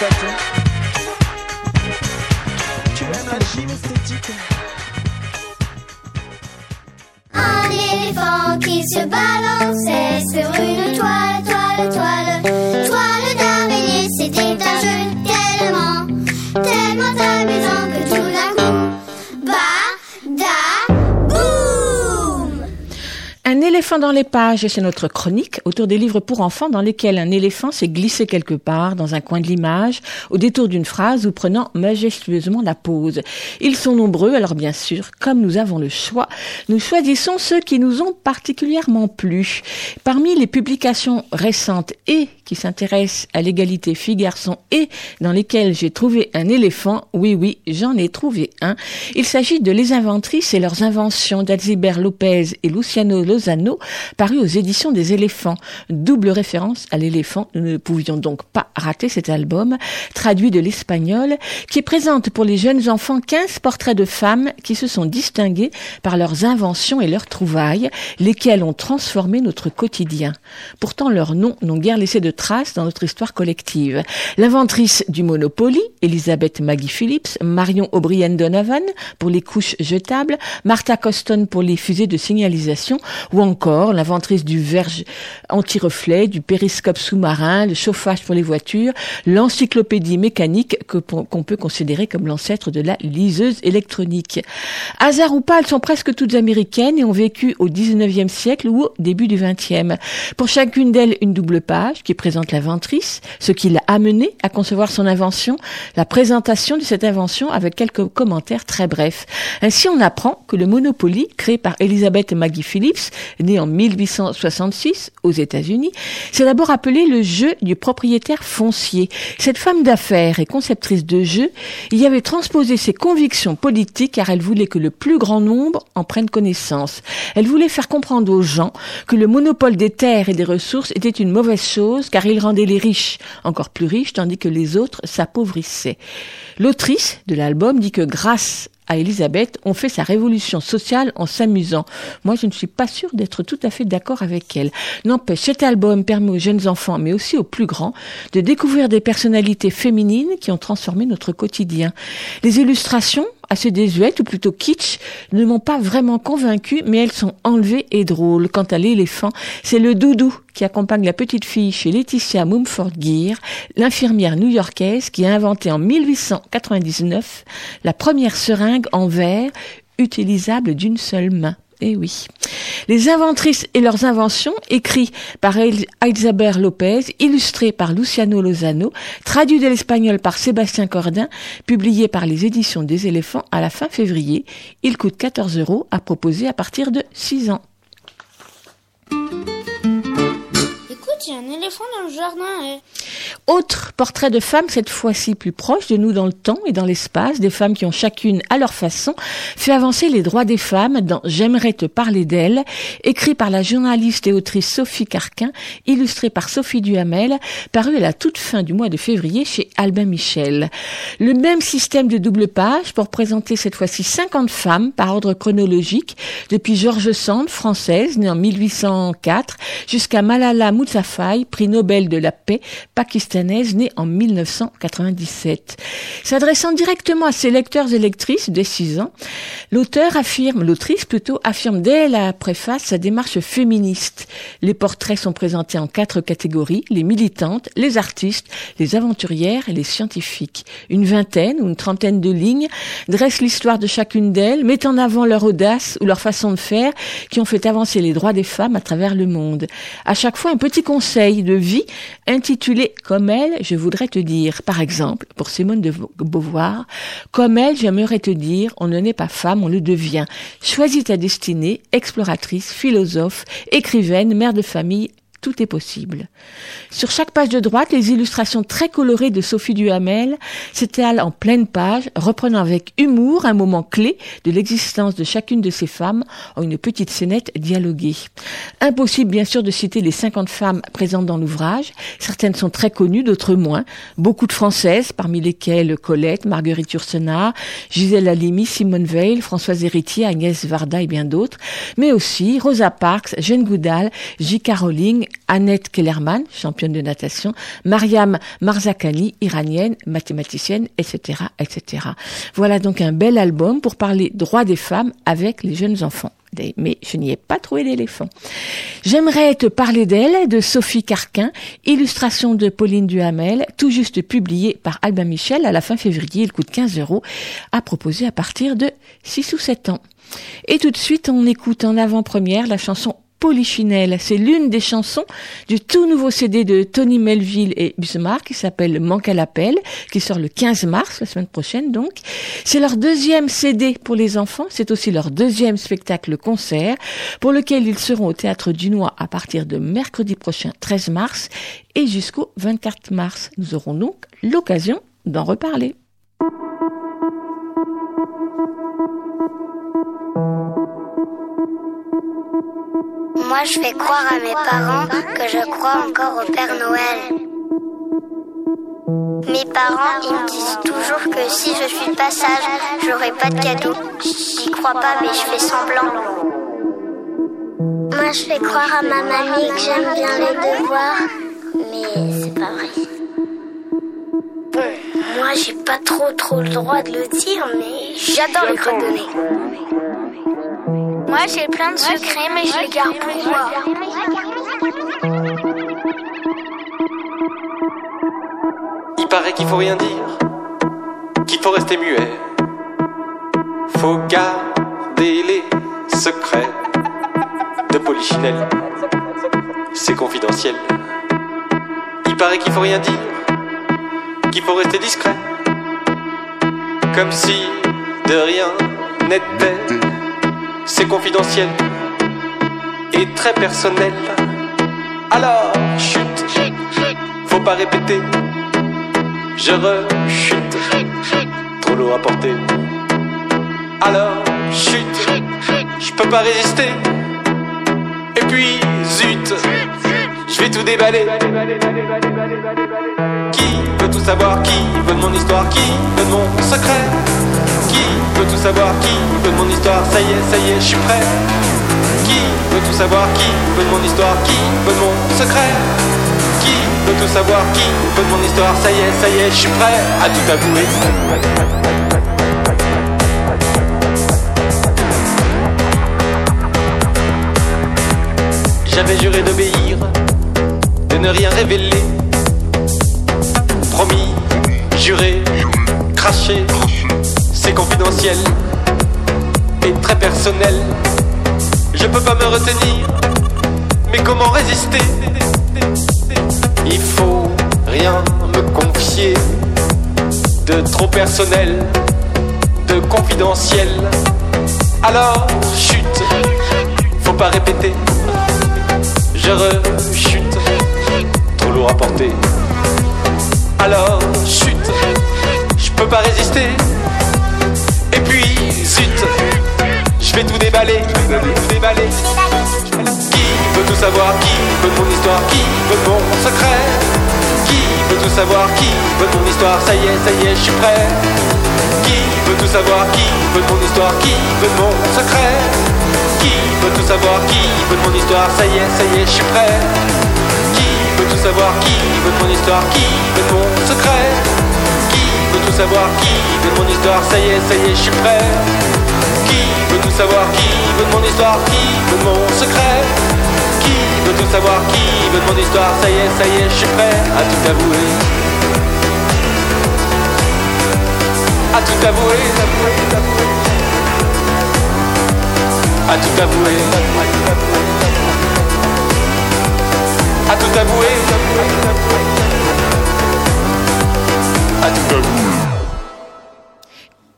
Speaker 4: spectrum.
Speaker 1: Éléphant dans les pages, c'est notre chronique autour des livres pour enfants dans lesquels un éléphant s'est glissé quelque part dans un coin de l'image, au détour d'une phrase ou prenant majestueusement la pause. Ils sont nombreux, alors bien sûr, comme nous avons le choix, nous choisissons ceux qui nous ont particulièrement plu. Parmi les publications récentes et qui s'intéressent à l'égalité filles-garçons et dans lesquelles j'ai trouvé un éléphant, oui oui, j'en ai trouvé un. Il s'agit de Les Inventrices et leurs inventions d'Alzibert Lopez et Luciano Lozano, paru aux éditions des éléphants. Double référence à l'éléphant, nous ne pouvions donc pas rater cet album, traduit de l'espagnol, qui présente pour les jeunes enfants 15 portraits de femmes qui se sont distinguées par leurs inventions et leurs trouvailles, lesquelles ont transformé notre quotidien. Pourtant, leurs noms n'ont guère laissé de traces dans notre histoire collective. L'inventrice du Monopoly, Elisabeth Maggie Phillips, Marion O'Brien Donovan pour les couches jetables, Martha Coston pour les fusées de signalisation, ou encore l'inventrice du verge anti-reflet, du périscope sous-marin, le chauffage pour les voitures, l'encyclopédie mécanique qu'on peut considérer comme l'ancêtre de la liseuse électronique. Hasard ou pas, elles sont presque toutes américaines et ont vécu au 19e siècle ou au début du 20e. Pour chacune d'elles, une double page qui présente l'inventrice, ce qui l'a amené à concevoir son invention, la présentation de cette invention avec quelques commentaires très brefs. Ainsi, on apprend que le Monopoly, créé par Elizabeth Maggie Phillips, en 1866 aux États-Unis, s'est d'abord appelé le jeu du propriétaire foncier. Cette femme d'affaires et conceptrice de jeux y avait transposé ses convictions politiques car elle voulait que le plus grand nombre en prenne connaissance. Elle voulait faire comprendre aux gens que le monopole des terres et des ressources était une mauvaise chose car il rendait les riches encore plus riches tandis que les autres s'appauvrissaient. L'autrice de l'album dit que grâce à Elisabeth, on fait sa révolution sociale en s'amusant. Moi, je ne suis pas sûre d'être tout à fait d'accord avec elle. N'empêche, cet album permet aux jeunes enfants, mais aussi aux plus grands, de découvrir des personnalités féminines qui ont transformé notre quotidien. Les illustrations assez désuètes ou plutôt kitsch ne m'ont pas vraiment convaincu, mais elles sont enlevées et drôles. Quant à l'éléphant, c'est le doudou qui accompagne la petite fille chez Laetitia Mumford Gear, l'infirmière new-yorkaise qui a inventé en 1899 la première seringue en verre utilisable d'une seule main. Eh. Les inventrices et leurs inventions, écrits par Isabel Lopez, illustrés par Luciano Lozano, traduits de l'espagnol par Sébastien Cordin, publiés par les éditions des éléphants à la fin février. Il coûte 14 euros à proposer à partir de 6 ans.
Speaker 5: Écoute, il y a un éléphant dans le jardin. Eh.
Speaker 1: Autre portrait de femmes, cette fois-ci plus proche de nous dans le temps et dans l'espace, des femmes qui ont chacune à leur façon fait avancer les droits des femmes dans J'aimerais te parler d'elle, écrit par la journaliste et autrice Sophie Carquin, illustré par Sophie Duhamel, paru à la toute fin du mois de février chez Albin Michel. Le même système de double page pour présenter cette fois-ci 50 femmes par ordre chronologique, depuis George Sand, française, née en 1804, jusqu'à Malala Yousafzai, prix Nobel de la paix, pakistanaise née en 1997. S'adressant directement à ses lecteurs et lectrices dès 6 ans, l'auteur affirme, l'autrice plutôt, affirme dès la préface sa démarche féministe. Les portraits sont présentés en quatre catégories, les militantes, les artistes, les aventurières et les scientifiques. Une vingtaine ou une trentaine de lignes dressent l'histoire de chacune d'elles, mettent en avant leur audace ou leur façon de faire qui ont fait avancer les droits des femmes à travers le monde. À chaque fois, un petit conseil de vie intitulé comme comme elle, je voudrais te dire, par exemple, pour Simone de Beauvoir, comme elle, j'aimerais te dire, on ne naît pas femme, on le devient. Choisis ta destinée, exploratrice, philosophe, écrivaine, mère de famille, tout est possible. Sur chaque page de droite, les illustrations très colorées de Sophie Duhamel s'étalent en pleine page, reprenant avec humour un moment clé de l'existence de chacune de ces femmes en une petite scénette dialoguée. Impossible bien sûr de citer les 50 femmes présentes dans l'ouvrage. Certaines sont très connues, d'autres moins. Beaucoup de françaises, parmi lesquelles Colette, Marguerite Yourcenar, Gisèle Halimi, Simone Veil, Françoise Héritier, Agnès Varda et bien d'autres. Mais aussi Rosa Parks, Jane Goodall, J.K. Rowling, Annette Kellerman, championne de natation, Mariam Marzakani, iranienne, mathématicienne, etc., etc. Voilà donc un bel album pour parler droit des femmes avec les jeunes enfants mais je n'y ai pas trouvé d'éléphant. J'aimerais te parler d'elle, de Sophie Carquin, illustration de Pauline Duhamel, tout juste publiée par Albin Michel à la fin février. Il coûte 15 euros, à proposer à partir de 6 ou 7 ans. Et tout de suite, on écoute en avant-première la chanson Polichinelle. C'est l'une des chansons du tout nouveau CD de Tony Melville et Bismarck qui s'appelle Manque à l'appel, qui sort le 15 mars, la semaine prochaine donc. C'est leur deuxième CD pour les enfants, c'est aussi leur deuxième spectacle concert, pour lequel ils seront au Théâtre du Noir à partir de mercredi prochain 13 mars et jusqu'au 24 mars. Nous aurons donc l'occasion d'en reparler.
Speaker 5: Moi, je fais croire à mes parents que je crois encore au Père Noël. Mes parents, ils me disent toujours que si je suis de passage, j'aurai pas de cadeau. J'y crois pas, mais je fais semblant. Moi, je fais croire à ma mamie que j'aime bien les devoirs, mais c'est pas vrai. Bon, moi, j'ai pas trop trop le droit de le dire, mais j'adore les redonner. Moi, j'ai plein de secrets, mais je les garde pour moi.
Speaker 6: Il paraît qu'il faut rien dire, qu'il faut rester muet. Faut garder les secrets de Polichinelle. C'est confidentiel. Il paraît qu'il faut rien dire, qu'il faut rester discret. Comme si de rien n'était. C'est confidentiel et très personnel. Alors, chut, faut pas répéter. Je rechute, trop lourd à porter. Alors, chut, je peux pas résister. Et puis, zut, je vais tout déballer. Tout savoir Qui veut de mon histoire Qui veut de mon secret Qui veut tout savoir Qui veut de mon histoire Ça y est, ça y est, je suis prêt. Qui veut tout savoir Qui veut de mon histoire Qui veut de mon secret Qui veut tout savoir Qui veut de mon histoire Ça y est, ça y est, je suis prêt à tout avouer. J'avais juré d'obéir, de ne rien révéler. Promis, juré, craché, c'est confidentiel et très personnel. Je peux pas me retenir, mais comment résister? Il faut rien me confier de trop personnel, de confidentiel. Alors, chute, faut pas répéter. Je rechute, trop lourd à porter. Alors, chute, je peux pas résister. Et puis, zut, je vais tout déballer, tout déballer. Qui veut tout savoir Qui veut mon histoire Qui veut mon secret Qui veut tout savoir Qui veut mon histoire Ça y est, ça y est, je suis prêt. Qui veut tout savoir Qui veut mon histoire Qui veut mon secret Qui veut tout savoir Qui veut mon histoire Ça y est, ça y est, je suis prêt. Savoir Qui veut mon histoire Qui veut mon secret. Qui veut tout savoir Qui veut mon histoire Ça y est, ça y est, je suis prêt. Qui veut tout savoir Qui veut mon histoire Qui veut mon secret. Qui veut tout savoir Qui veut mon histoire Ça y est, ça y est, je suis prêt. À tout avouer. À tout avouer, à tout avouer, à tout avouer,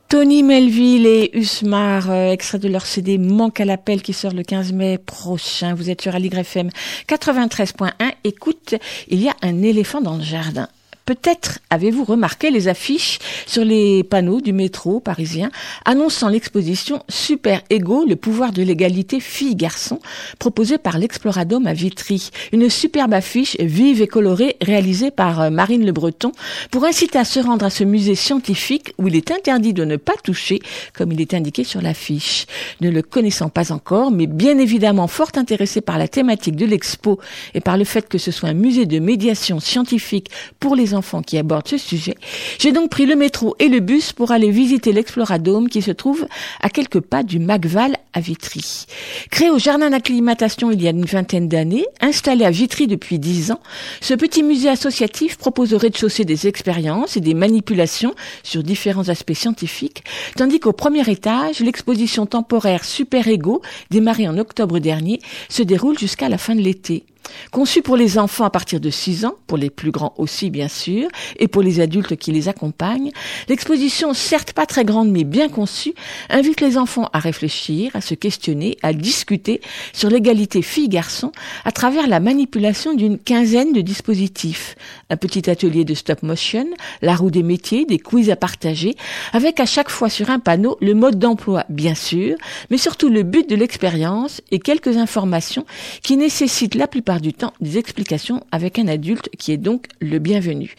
Speaker 1: Tony Melville et Usmar, euh, extrait de leur CD Manque à l'appel qui sort le 15 mai prochain. Vous êtes sur Aligre FM 93.1. Écoute, il y a un éléphant dans le jardin. Peut-être avez-vous remarqué les affiches sur les panneaux du métro parisien annonçant l'exposition Super Ego, le pouvoir de l'égalité filles-garçons, proposée par l'Exploradome à Vitry. Une superbe affiche vive et colorée réalisée par euh, Marine Le Breton pour inciter à se rendre à ce musée scientifique où il est interdit de ne pas toucher, comme il est indiqué sur l'affiche. Ne le connaissant pas encore, mais bien évidemment fort intéressé par la thématique de l'expo et par le fait que ce soit un musée de médiation scientifique pour les enfants qui abordent ce sujet, j'ai donc pris le métro et le bus pour aller visiter l'Exploradome qui se trouve à quelques pas du Macval à Vitry. Créé au jardin d'acclimatation il y a une vingtaine d'années, installé à Vitry depuis dix ans, ce petit musée associatif propose au rez-de-chaussée des expériences et des manipulations sur différents aspects scientifiques, tandis qu'au premier étage, l'exposition temporaire Super Ego, démarrée en octobre dernier, se déroule jusqu'à la fin de l'été. Conçu pour les enfants à partir de 6 ans, pour les plus grands aussi bien sûr, et pour les adultes qui les accompagnent, l'exposition, certes pas très grande mais bien conçue, invite les enfants à réfléchir, à se questionner, à discuter sur l'égalité filles-garçons à travers la manipulation d'une quinzaine de dispositifs. Un petit atelier de stop motion, la roue des métiers, des quiz à partager, avec à chaque fois sur un panneau le mode d'emploi bien sûr, mais surtout le but de l'expérience et quelques informations qui nécessitent la plupart du temps des explications avec un adulte qui est donc le bienvenu.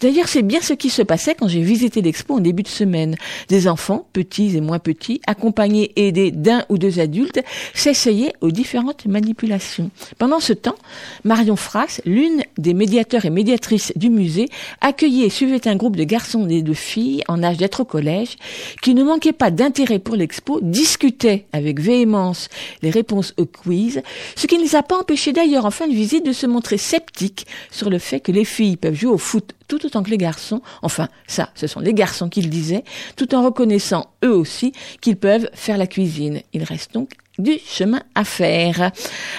Speaker 1: D'ailleurs, c'est bien ce qui se passait quand j'ai visité l'expo en début de semaine. Des enfants, petits et moins petits, accompagnés et aidés d'un ou deux adultes, s'essayaient aux différentes manipulations. Pendant ce temps, Marion Frax, l'une des médiateurs et médiatrices du musée, accueillait et suivait un groupe de garçons et de filles en âge d'être au collège, qui ne manquaient pas d'intérêt pour l'expo, discutaient avec véhémence les réponses au quiz, ce qui ne les a pas empêchés d'ailleurs en fin de visite de se montrer sceptique sur le fait que les filles peuvent jouer au foot tout autant que les garçons, enfin ça, ce sont les garçons qui le disaient, tout en reconnaissant eux aussi qu'ils peuvent faire la cuisine. Il reste donc du chemin à faire.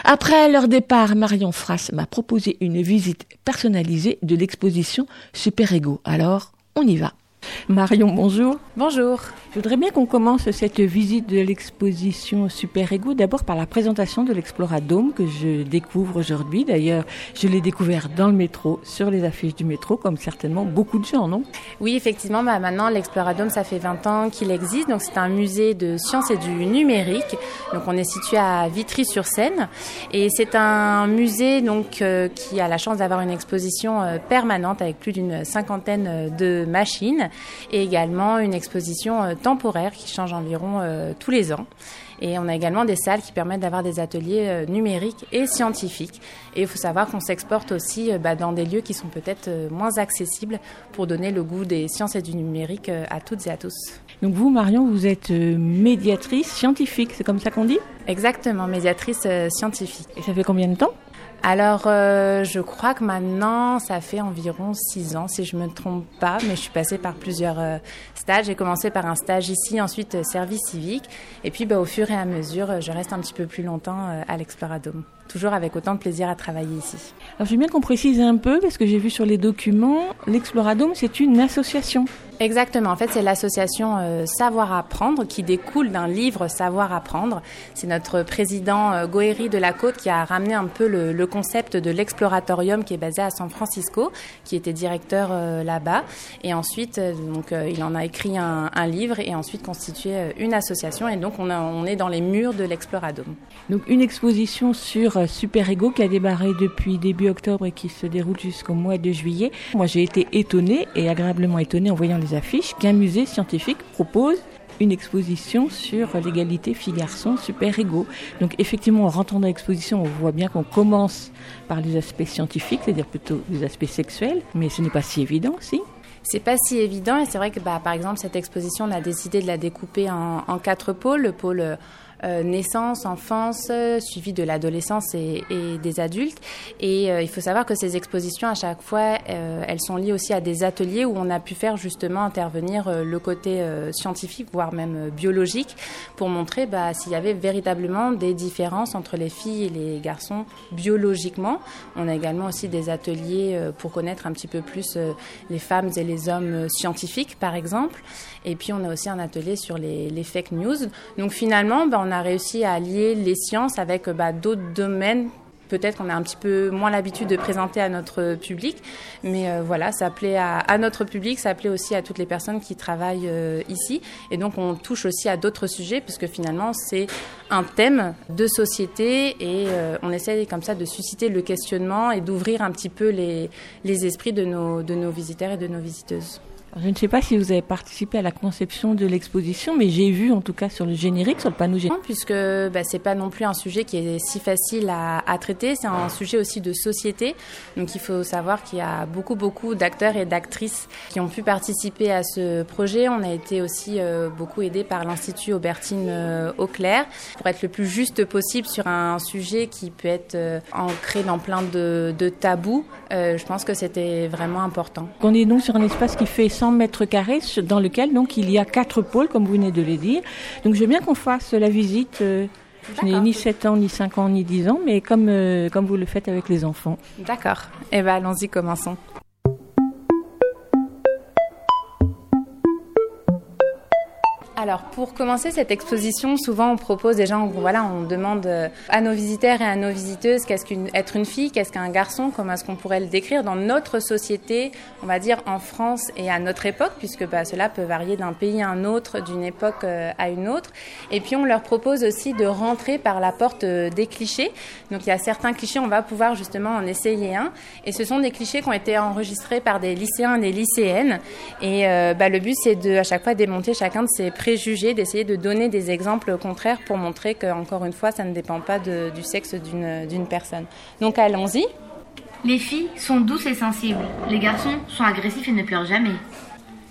Speaker 1: Après leur départ, Marion Frass m'a proposé une visite personnalisée de l'exposition Super Ego. Alors, on y va. Marion, bonjour.
Speaker 7: Bonjour.
Speaker 1: Je voudrais bien qu'on commence cette visite de l'exposition Super Ego d'abord par la présentation de l'Exploradome que je découvre aujourd'hui. D'ailleurs, je l'ai découvert dans le métro, sur les affiches du métro, comme certainement beaucoup de gens, non?
Speaker 7: Oui, effectivement, bah maintenant l'Exploradome, ça fait 20 ans qu'il existe. Donc c'est un musée de sciences et du numérique. Donc on est situé à Vitry-sur-Seine et c'est un musée donc euh, qui a la chance d'avoir une exposition euh, permanente avec plus d'une cinquantaine euh, de machines et également une exposition temporaire qui change environ euh, tous les ans. Et on a également des salles qui permettent d'avoir des ateliers euh, numériques et scientifiques. Et il faut savoir qu'on s'exporte aussi bah, dans des lieux qui sont peut-être moins accessibles pour donner le goût des sciences et du numérique à toutes et à tous.
Speaker 1: Donc vous, Marion, vous êtes médiatrice scientifique, c'est comme ça qu'on dit?
Speaker 7: Exactement, médiatrice scientifique.
Speaker 1: Et ça fait combien de temps?
Speaker 7: Alors, euh, je crois que maintenant, ça fait environ six ans, si je me trompe pas, mais je suis passée par plusieurs euh, stages. J'ai commencé par un stage ici, ensuite euh, service civique, et puis bah, au fur et à mesure, je reste un petit peu plus longtemps à l'Exploradome toujours avec autant de plaisir à travailler ici.
Speaker 1: Alors j'ai bien qu'on précise un peu, parce que j'ai vu sur les documents, l'Exploradome, c'est une association.
Speaker 7: Exactement. En fait, c'est l'association euh, Savoir Apprendre qui découle d'un livre Savoir Apprendre. C'est notre président euh, Goéry de la Côte qui a ramené un peu le, concept de l'exploratorium qui est basé à San Francisco, qui était directeur euh, là-bas. Et ensuite, euh, donc, euh, il en a écrit un, livre et ensuite constitué une association. Et donc, on est dans les murs de l'Exploradome.
Speaker 1: Donc, une exposition sur Super Ego qui a démarré depuis début octobre et qui se déroule jusqu'au mois de juillet. Moi, j'ai été étonnée et agréablement étonnée en voyant affiches qu'un musée scientifique propose une exposition sur l'égalité filles-garçons super égaux. Donc effectivement, en rentrant dans l'exposition, on voit bien qu'on commence par les aspects scientifiques, c'est-à-dire plutôt les aspects sexuels, mais ce n'est pas si évident, si?
Speaker 7: C'est pas si évident et c'est vrai que bah, par exemple cette exposition on a décidé de la découper en, en quatre pôles le pôle euh, naissance, enfance, suivi de l'adolescence et, des adultes. Et euh, il faut savoir que ces expositions, à chaque fois, euh, elles sont liées aussi à des ateliers où on a pu faire justement intervenir euh, le côté euh, scientifique, voire même biologique, pour montrer bah, s'il y avait véritablement des différences entre les filles et les garçons biologiquement. On a également aussi des ateliers pour connaître un petit peu plus les femmes et les hommes scientifiques, par exemple. Et puis on a aussi un atelier sur les, les fake news. Donc finalement, bah, on a réussi à lier les sciences avec bah, d'autres domaines peut-être qu'on a un petit peu moins l'habitude de présenter à notre public, mais euh, voilà, ça plaît à, notre public, ça plaît aussi à toutes les personnes qui travaillent euh, ici, et donc on touche aussi à d'autres sujets, puisque finalement c'est un thème de société, et euh, on essaie comme ça de susciter le questionnement et d'ouvrir un petit peu les, esprits de nos visiteurs et de nos visiteuses.
Speaker 1: Je ne sais pas si vous avez participé à la conception de l'exposition, mais j'ai vu en tout cas sur le générique, sur le panneau générique.
Speaker 7: Puisque bah, c'est pas non plus un sujet qui est si facile à, à traiter, c'est un sujet aussi de société. Donc il faut savoir qu'il y a beaucoup beaucoup d'acteurs et d'actrices qui ont pu participer à ce projet. On a été aussi euh, beaucoup aidé par l'Institut Aubertine euh, Auclair pour être le plus juste possible sur un sujet qui peut être euh, ancré dans plein de, de tabous. Je pense que c'était vraiment important.
Speaker 1: On est donc sur un espace qui fait 100 mètres carrés, dans lequel donc il y a quatre pôles, comme vous venez de le dire. Donc je veux bien qu'on fasse la visite. euh, je n'ai ni 7 ans, ni 5 ans, ni 10 ans, mais comme, euh, comme vous le faites avec les enfants.
Speaker 7: D'accord. Eh ben allons-y, commençons. Alors, pour commencer cette exposition, souvent on propose déjà, on, voilà, on demande euh, à nos visiteurs et à nos visiteuses qu'est-ce qu'être une fille, qu'est-ce qu'un garçon, comment est-ce qu'on pourrait le décrire dans notre société, on va dire en France et à notre époque, puisque bah, cela peut varier d'un pays à un autre, d'une époque euh, à une autre. Et puis on leur propose aussi de rentrer par la porte euh, des clichés. Donc il y a certains clichés, on va pouvoir justement en essayer un. Et ce sont des clichés qui ont été enregistrés par des lycéens et des lycéennes. Et bah, le but c'est de à chaque fois démonter chacun de ces préjugés, d'essayer de donner des exemples contraires pour montrer que encore une fois ça ne dépend pas de- du sexe d'une d'une personne. Donc allons-y.
Speaker 8: Les filles sont douces et sensibles. Les garçons sont agressifs et ne pleurent jamais.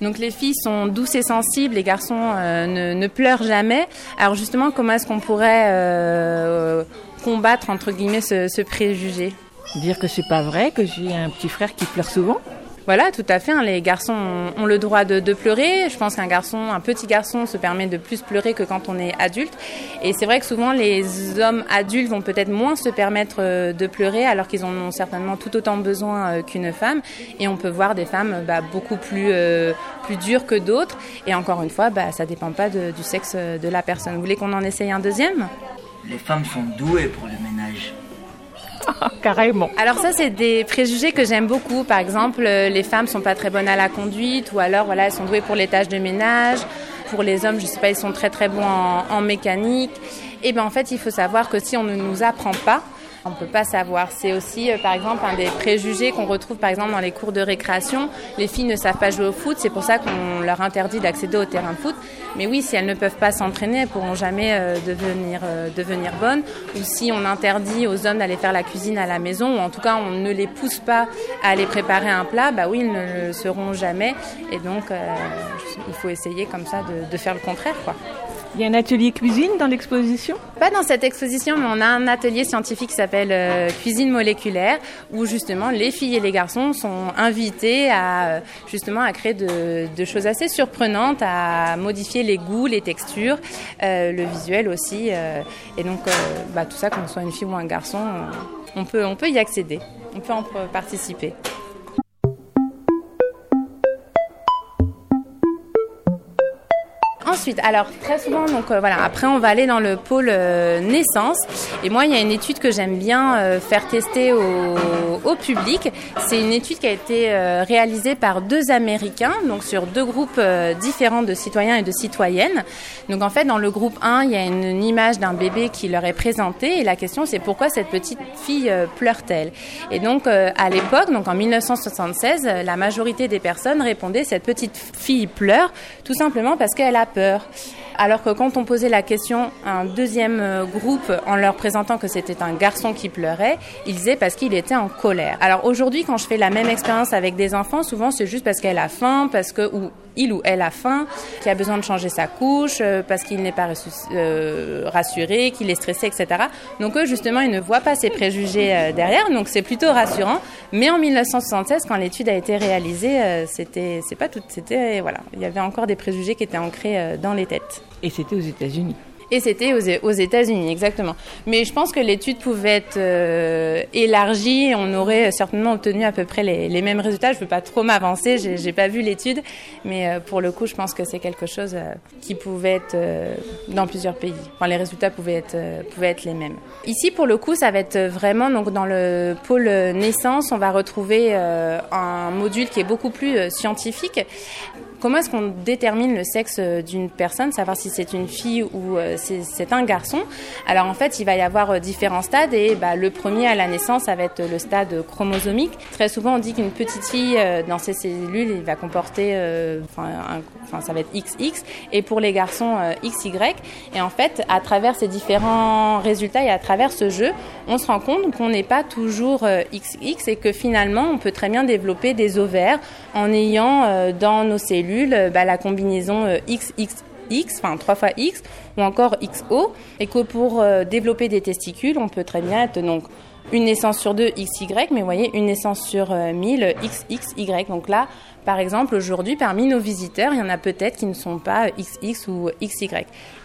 Speaker 7: Donc les filles sont douces et sensibles, les garçons euh, ne, ne pleurent jamais. Alors justement, comment est-ce qu'on pourrait euh, combattre entre guillemets ce, ce préjugé?
Speaker 1: Dire que c'est pas vrai, que j'ai un petit frère qui pleure souvent.
Speaker 7: Voilà, tout à fait. hein, Les garçons ont, le droit de, pleurer. Je pense qu'un garçon, un petit garçon, se permet de plus pleurer que quand on est adulte. Et c'est vrai que souvent les hommes adultes vont peut-être moins se permettre euh, de pleurer, alors qu'ils en ont certainement tout autant besoin euh, qu'une femme. Et on peut voir des femmes bah, beaucoup plus euh, plus dures que d'autres. Et encore une fois, bah, ça dépend pas du sexe de la personne. Vous voulez qu'on en essaye un deuxième?
Speaker 9: Les femmes sont douées pour le ménage.
Speaker 1: Carrément.
Speaker 7: Alors ça, c'est des préjugés que j'aime beaucoup. Par exemple, euh, les femmes sont pas très bonnes à la conduite, ou alors voilà, elles sont douées pour les tâches de ménage. Pour les hommes, je sais pas, ils sont très très bons en, mécanique. Et ben en fait, il faut savoir que si on ne nous apprend pas, on peut pas savoir. C'est aussi, euh, par exemple, un des préjugés qu'on retrouve, par exemple, dans les cours de récréation. Les filles ne savent pas jouer au foot, c'est pour ça qu'on leur interdit d'accéder au terrain de foot. Mais oui, si elles ne peuvent pas s'entraîner, elles pourront jamais euh, devenir euh, devenir bonnes. Ou si on interdit aux hommes d'aller faire la cuisine à la maison, ou en tout cas on ne les pousse pas à aller préparer un plat, bah oui, ils ne le seront jamais. Et donc, il faut essayer comme ça de, de faire le contraire, quoi.
Speaker 1: Il y a un atelier cuisine dans l'exposition?
Speaker 7: Pas dans cette exposition, mais on a un atelier scientifique qui s'appelle euh, Cuisine moléculaire, où justement les filles et les garçons sont invités à euh, justement à créer de, de choses assez surprenantes, à modifier les goûts, les textures, euh, le visuel aussi, et donc bah, tout ça, qu'on soit une fille ou un garçon, on peut on peut y accéder, on peut en participer. Ensuite, alors très souvent, donc euh, voilà, après on va aller dans le pôle euh, naissance. Et moi, il y a une étude que j'aime bien euh, faire tester au, public. C'est une étude qui a été réalisée par deux Américains, donc sur deux groupes différents de citoyens et de citoyennes. Donc en fait, dans le groupe 1, il y a une, image d'un bébé qui leur est présentée et la question c'est pourquoi cette petite fille pleure-t-elle? Et donc à l'époque, donc en 1976, euh, la majorité des personnes répondaient cette petite fille pleure tout simplement parce qu'elle a peur. Alors que quand on posait la question à un deuxième euh, groupe en leur présentant que c'était un garçon qui pleurait, ils disaient parce qu'il était en colère. Alors aujourd'hui, quand je fais la même expérience avec des enfants, souvent c'est juste parce qu'elle a faim, parce que il ou elle a faim, qui a besoin de changer sa couche, euh, parce qu'il n'est pas euh, rassuré, qu'il est stressé, etc. Donc eux, justement, ils ne voient pas ces préjugés euh, derrière, donc c'est plutôt rassurant. Mais en 1976, quand l'étude a été réalisée, c'était, c'est pas tout, c'était voilà, il y avait encore des préjugés qui étaient ancrés dans les têtes.
Speaker 1: Et c'était aux États-Unis.
Speaker 7: Et c'était aux, aux États-Unis, exactement. Mais je pense que l'étude pouvait être euh, élargie on aurait certainement obtenu à peu près les, mêmes résultats. Je ne veux pas trop m'avancer, j'ai j'ai pas vu l'étude, mais euh, pour le coup, je pense que c'est quelque chose euh, qui pouvait être dans plusieurs pays. Les résultats pouvaient être, les mêmes. Ici, pour le coup, ça va être vraiment dans le pôle naissance, on va retrouver un module qui est beaucoup plus scientifique comment est-ce qu'on détermine le sexe d'une personne, savoir si c'est une fille ou c'est un garçon? Alors en fait, il va y avoir différents stades et bah, le premier à la naissance, ça va être le stade chromosomique. Très souvent, on dit qu'une petite fille, dans ses cellules, il va comporter, enfin, ça va être XX, et pour les garçons, XY. Et en fait, à travers ces différents résultats et à travers ce jeu, on se rend compte qu'on n'est pas toujours XX et que finalement, on peut très bien développer des ovaires en ayant euh, dans nos cellules euh, bah, la combinaison XXX, euh, enfin 3 fois X, ou encore XO, et que pour développer des testicules, on peut très bien être donc une naissance sur deux XY, mais vous voyez, une naissance sur 1000 XXY. Donc là, par exemple, aujourd'hui, parmi nos visiteurs, il y en a peut-être qui ne sont pas XX ou XY.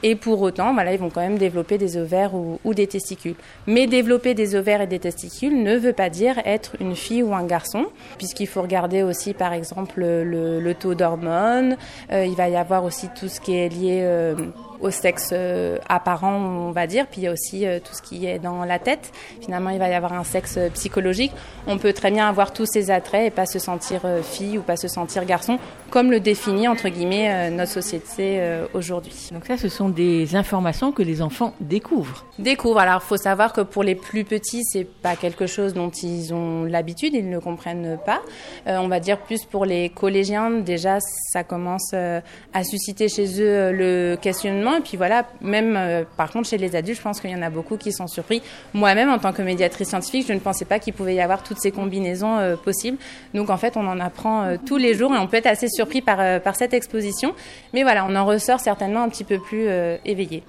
Speaker 7: Et pour autant, voilà, ils vont quand même développer des ovaires ou, des testicules. Mais développer des ovaires et des testicules ne veut pas dire être une fille ou un garçon, puisqu'il faut regarder aussi, par exemple, le, taux d'hormones. Euh, il va y avoir aussi tout ce qui est lié... Euh, au sexe euh, apparent, on va dire. Puis il y a aussi euh, tout ce qui est dans la tête. Finalement, il va y avoir un sexe psychologique. On peut très bien avoir tous ces attraits et pas se sentir euh, fille ou pas se sentir garçon, comme le définit entre guillemets notre société aujourd'hui.
Speaker 1: Donc ça, ce sont des informations que les enfants découvrent.
Speaker 7: Découvrent. Alors, il faut savoir que pour les plus petits, c'est pas quelque chose dont ils ont l'habitude, ils ne comprennent pas. on va dire plus pour les collégiens, déjà, ça commence à susciter chez eux le questionnement et puis voilà, même euh, par contre chez les adultes, je pense qu'il y en a beaucoup qui sont surpris. Moi-même, en tant que médiatrice scientifique, je ne pensais pas qu'il pouvait y avoir toutes ces combinaisons euh, possibles. Donc en fait, on en apprend euh, tous les jours et on peut être assez surpris par, par cette exposition. Mais voilà, on en ressort certainement un petit peu plus éveillé.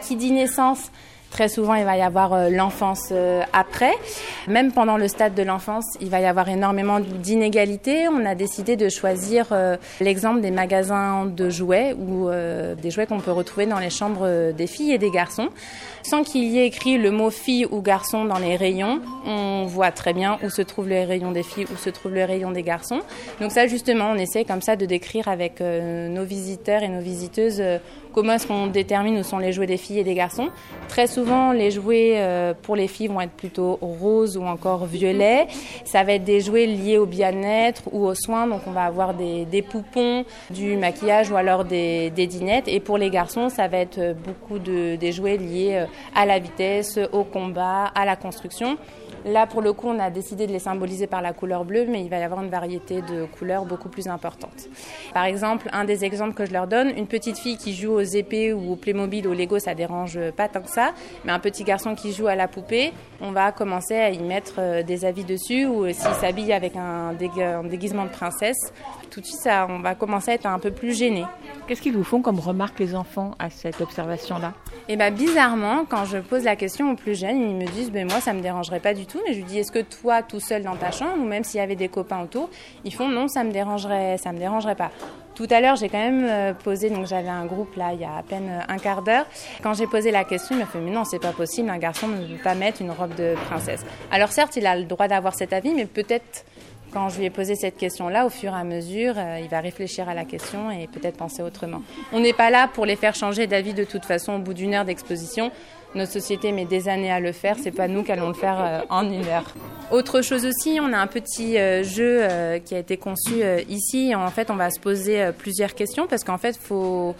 Speaker 7: Qui dit naissance Très souvent, il va y avoir euh, l'enfance euh, après. Même pendant le stade de l'enfance, il va y avoir énormément d'inégalités. On a décidé de choisir euh, l'exemple des magasins de jouets ou des jouets qu'on peut retrouver dans les chambres des filles et des garçons. Sans qu'il y ait écrit le mot fille ou garçon dans les rayons, on voit très bien où se trouve le rayon des filles, où se trouve le rayon des garçons. Donc ça, justement, on essaie comme ça de décrire avec nos visiteurs et nos visiteuses comment est-ce qu'on détermine où sont les jouets des filles et des garçons. Très souvent, les jouets euh, pour les filles vont être plutôt roses ou encore violets. Ça va être des jouets liés au bien-être ou aux soins. Donc, on va avoir des, poupons, du maquillage ou alors des, des, dinettes. Et pour les garçons, ça va être beaucoup de, des jouets liés euh, à la vitesse, au combat, à la construction. Là, pour le coup, on a décidé de les symboliser par la couleur bleue, mais il va y avoir une variété de couleurs beaucoup plus importante. Par exemple, un des exemples que je leur donne, une petite fille qui joue aux épées ou au Playmobil ou au Lego, ça dérange pas tant que ça, mais un petit garçon qui joue à la poupée, on va commencer à y mettre euh, des avis dessus, ou s'il s'habille avec un, déguisement de princesse, tout de suite, ça, on va commencer à être un peu plus gêné.
Speaker 1: Qu'est-ce qu'ils vous font comme remarque les enfants à cette observation-là?
Speaker 7: Eh bien, bizarrement, quand je pose la question aux plus jeunes, ils me disent, ben moi, ça me dérangerait pas du tout, mais je lui dis, est-ce que toi, tout seul dans ta chambre, ou même s'il y avait des copains autour, ils font, non, ça me dérangerait, ça me dérangerait pas. Tout à l'heure, j'ai quand même euh, posé, donc j'avais un groupe là, il y a à peine euh, un quart d'heure. Quand j'ai posé la question, il m'a fait, mais non, c'est pas possible, un garçon ne veut pas mettre une robe de princesse. Alors certes, il a le droit d'avoir cet avis, mais peut-être quand je lui ai posé cette question-là, au fur et à mesure, euh, il va réfléchir à la question et peut-être penser autrement. On n'est pas là pour les faire changer d'avis de toute façon au bout d'une heure d'exposition. Notre société met des années à le faire, c'est pas nous qui allons le faire euh, en une heure. Autre chose aussi, on a un petit euh, jeu qui a été conçu ici. En fait, on va se poser plusieurs questions parce qu'en fait, faut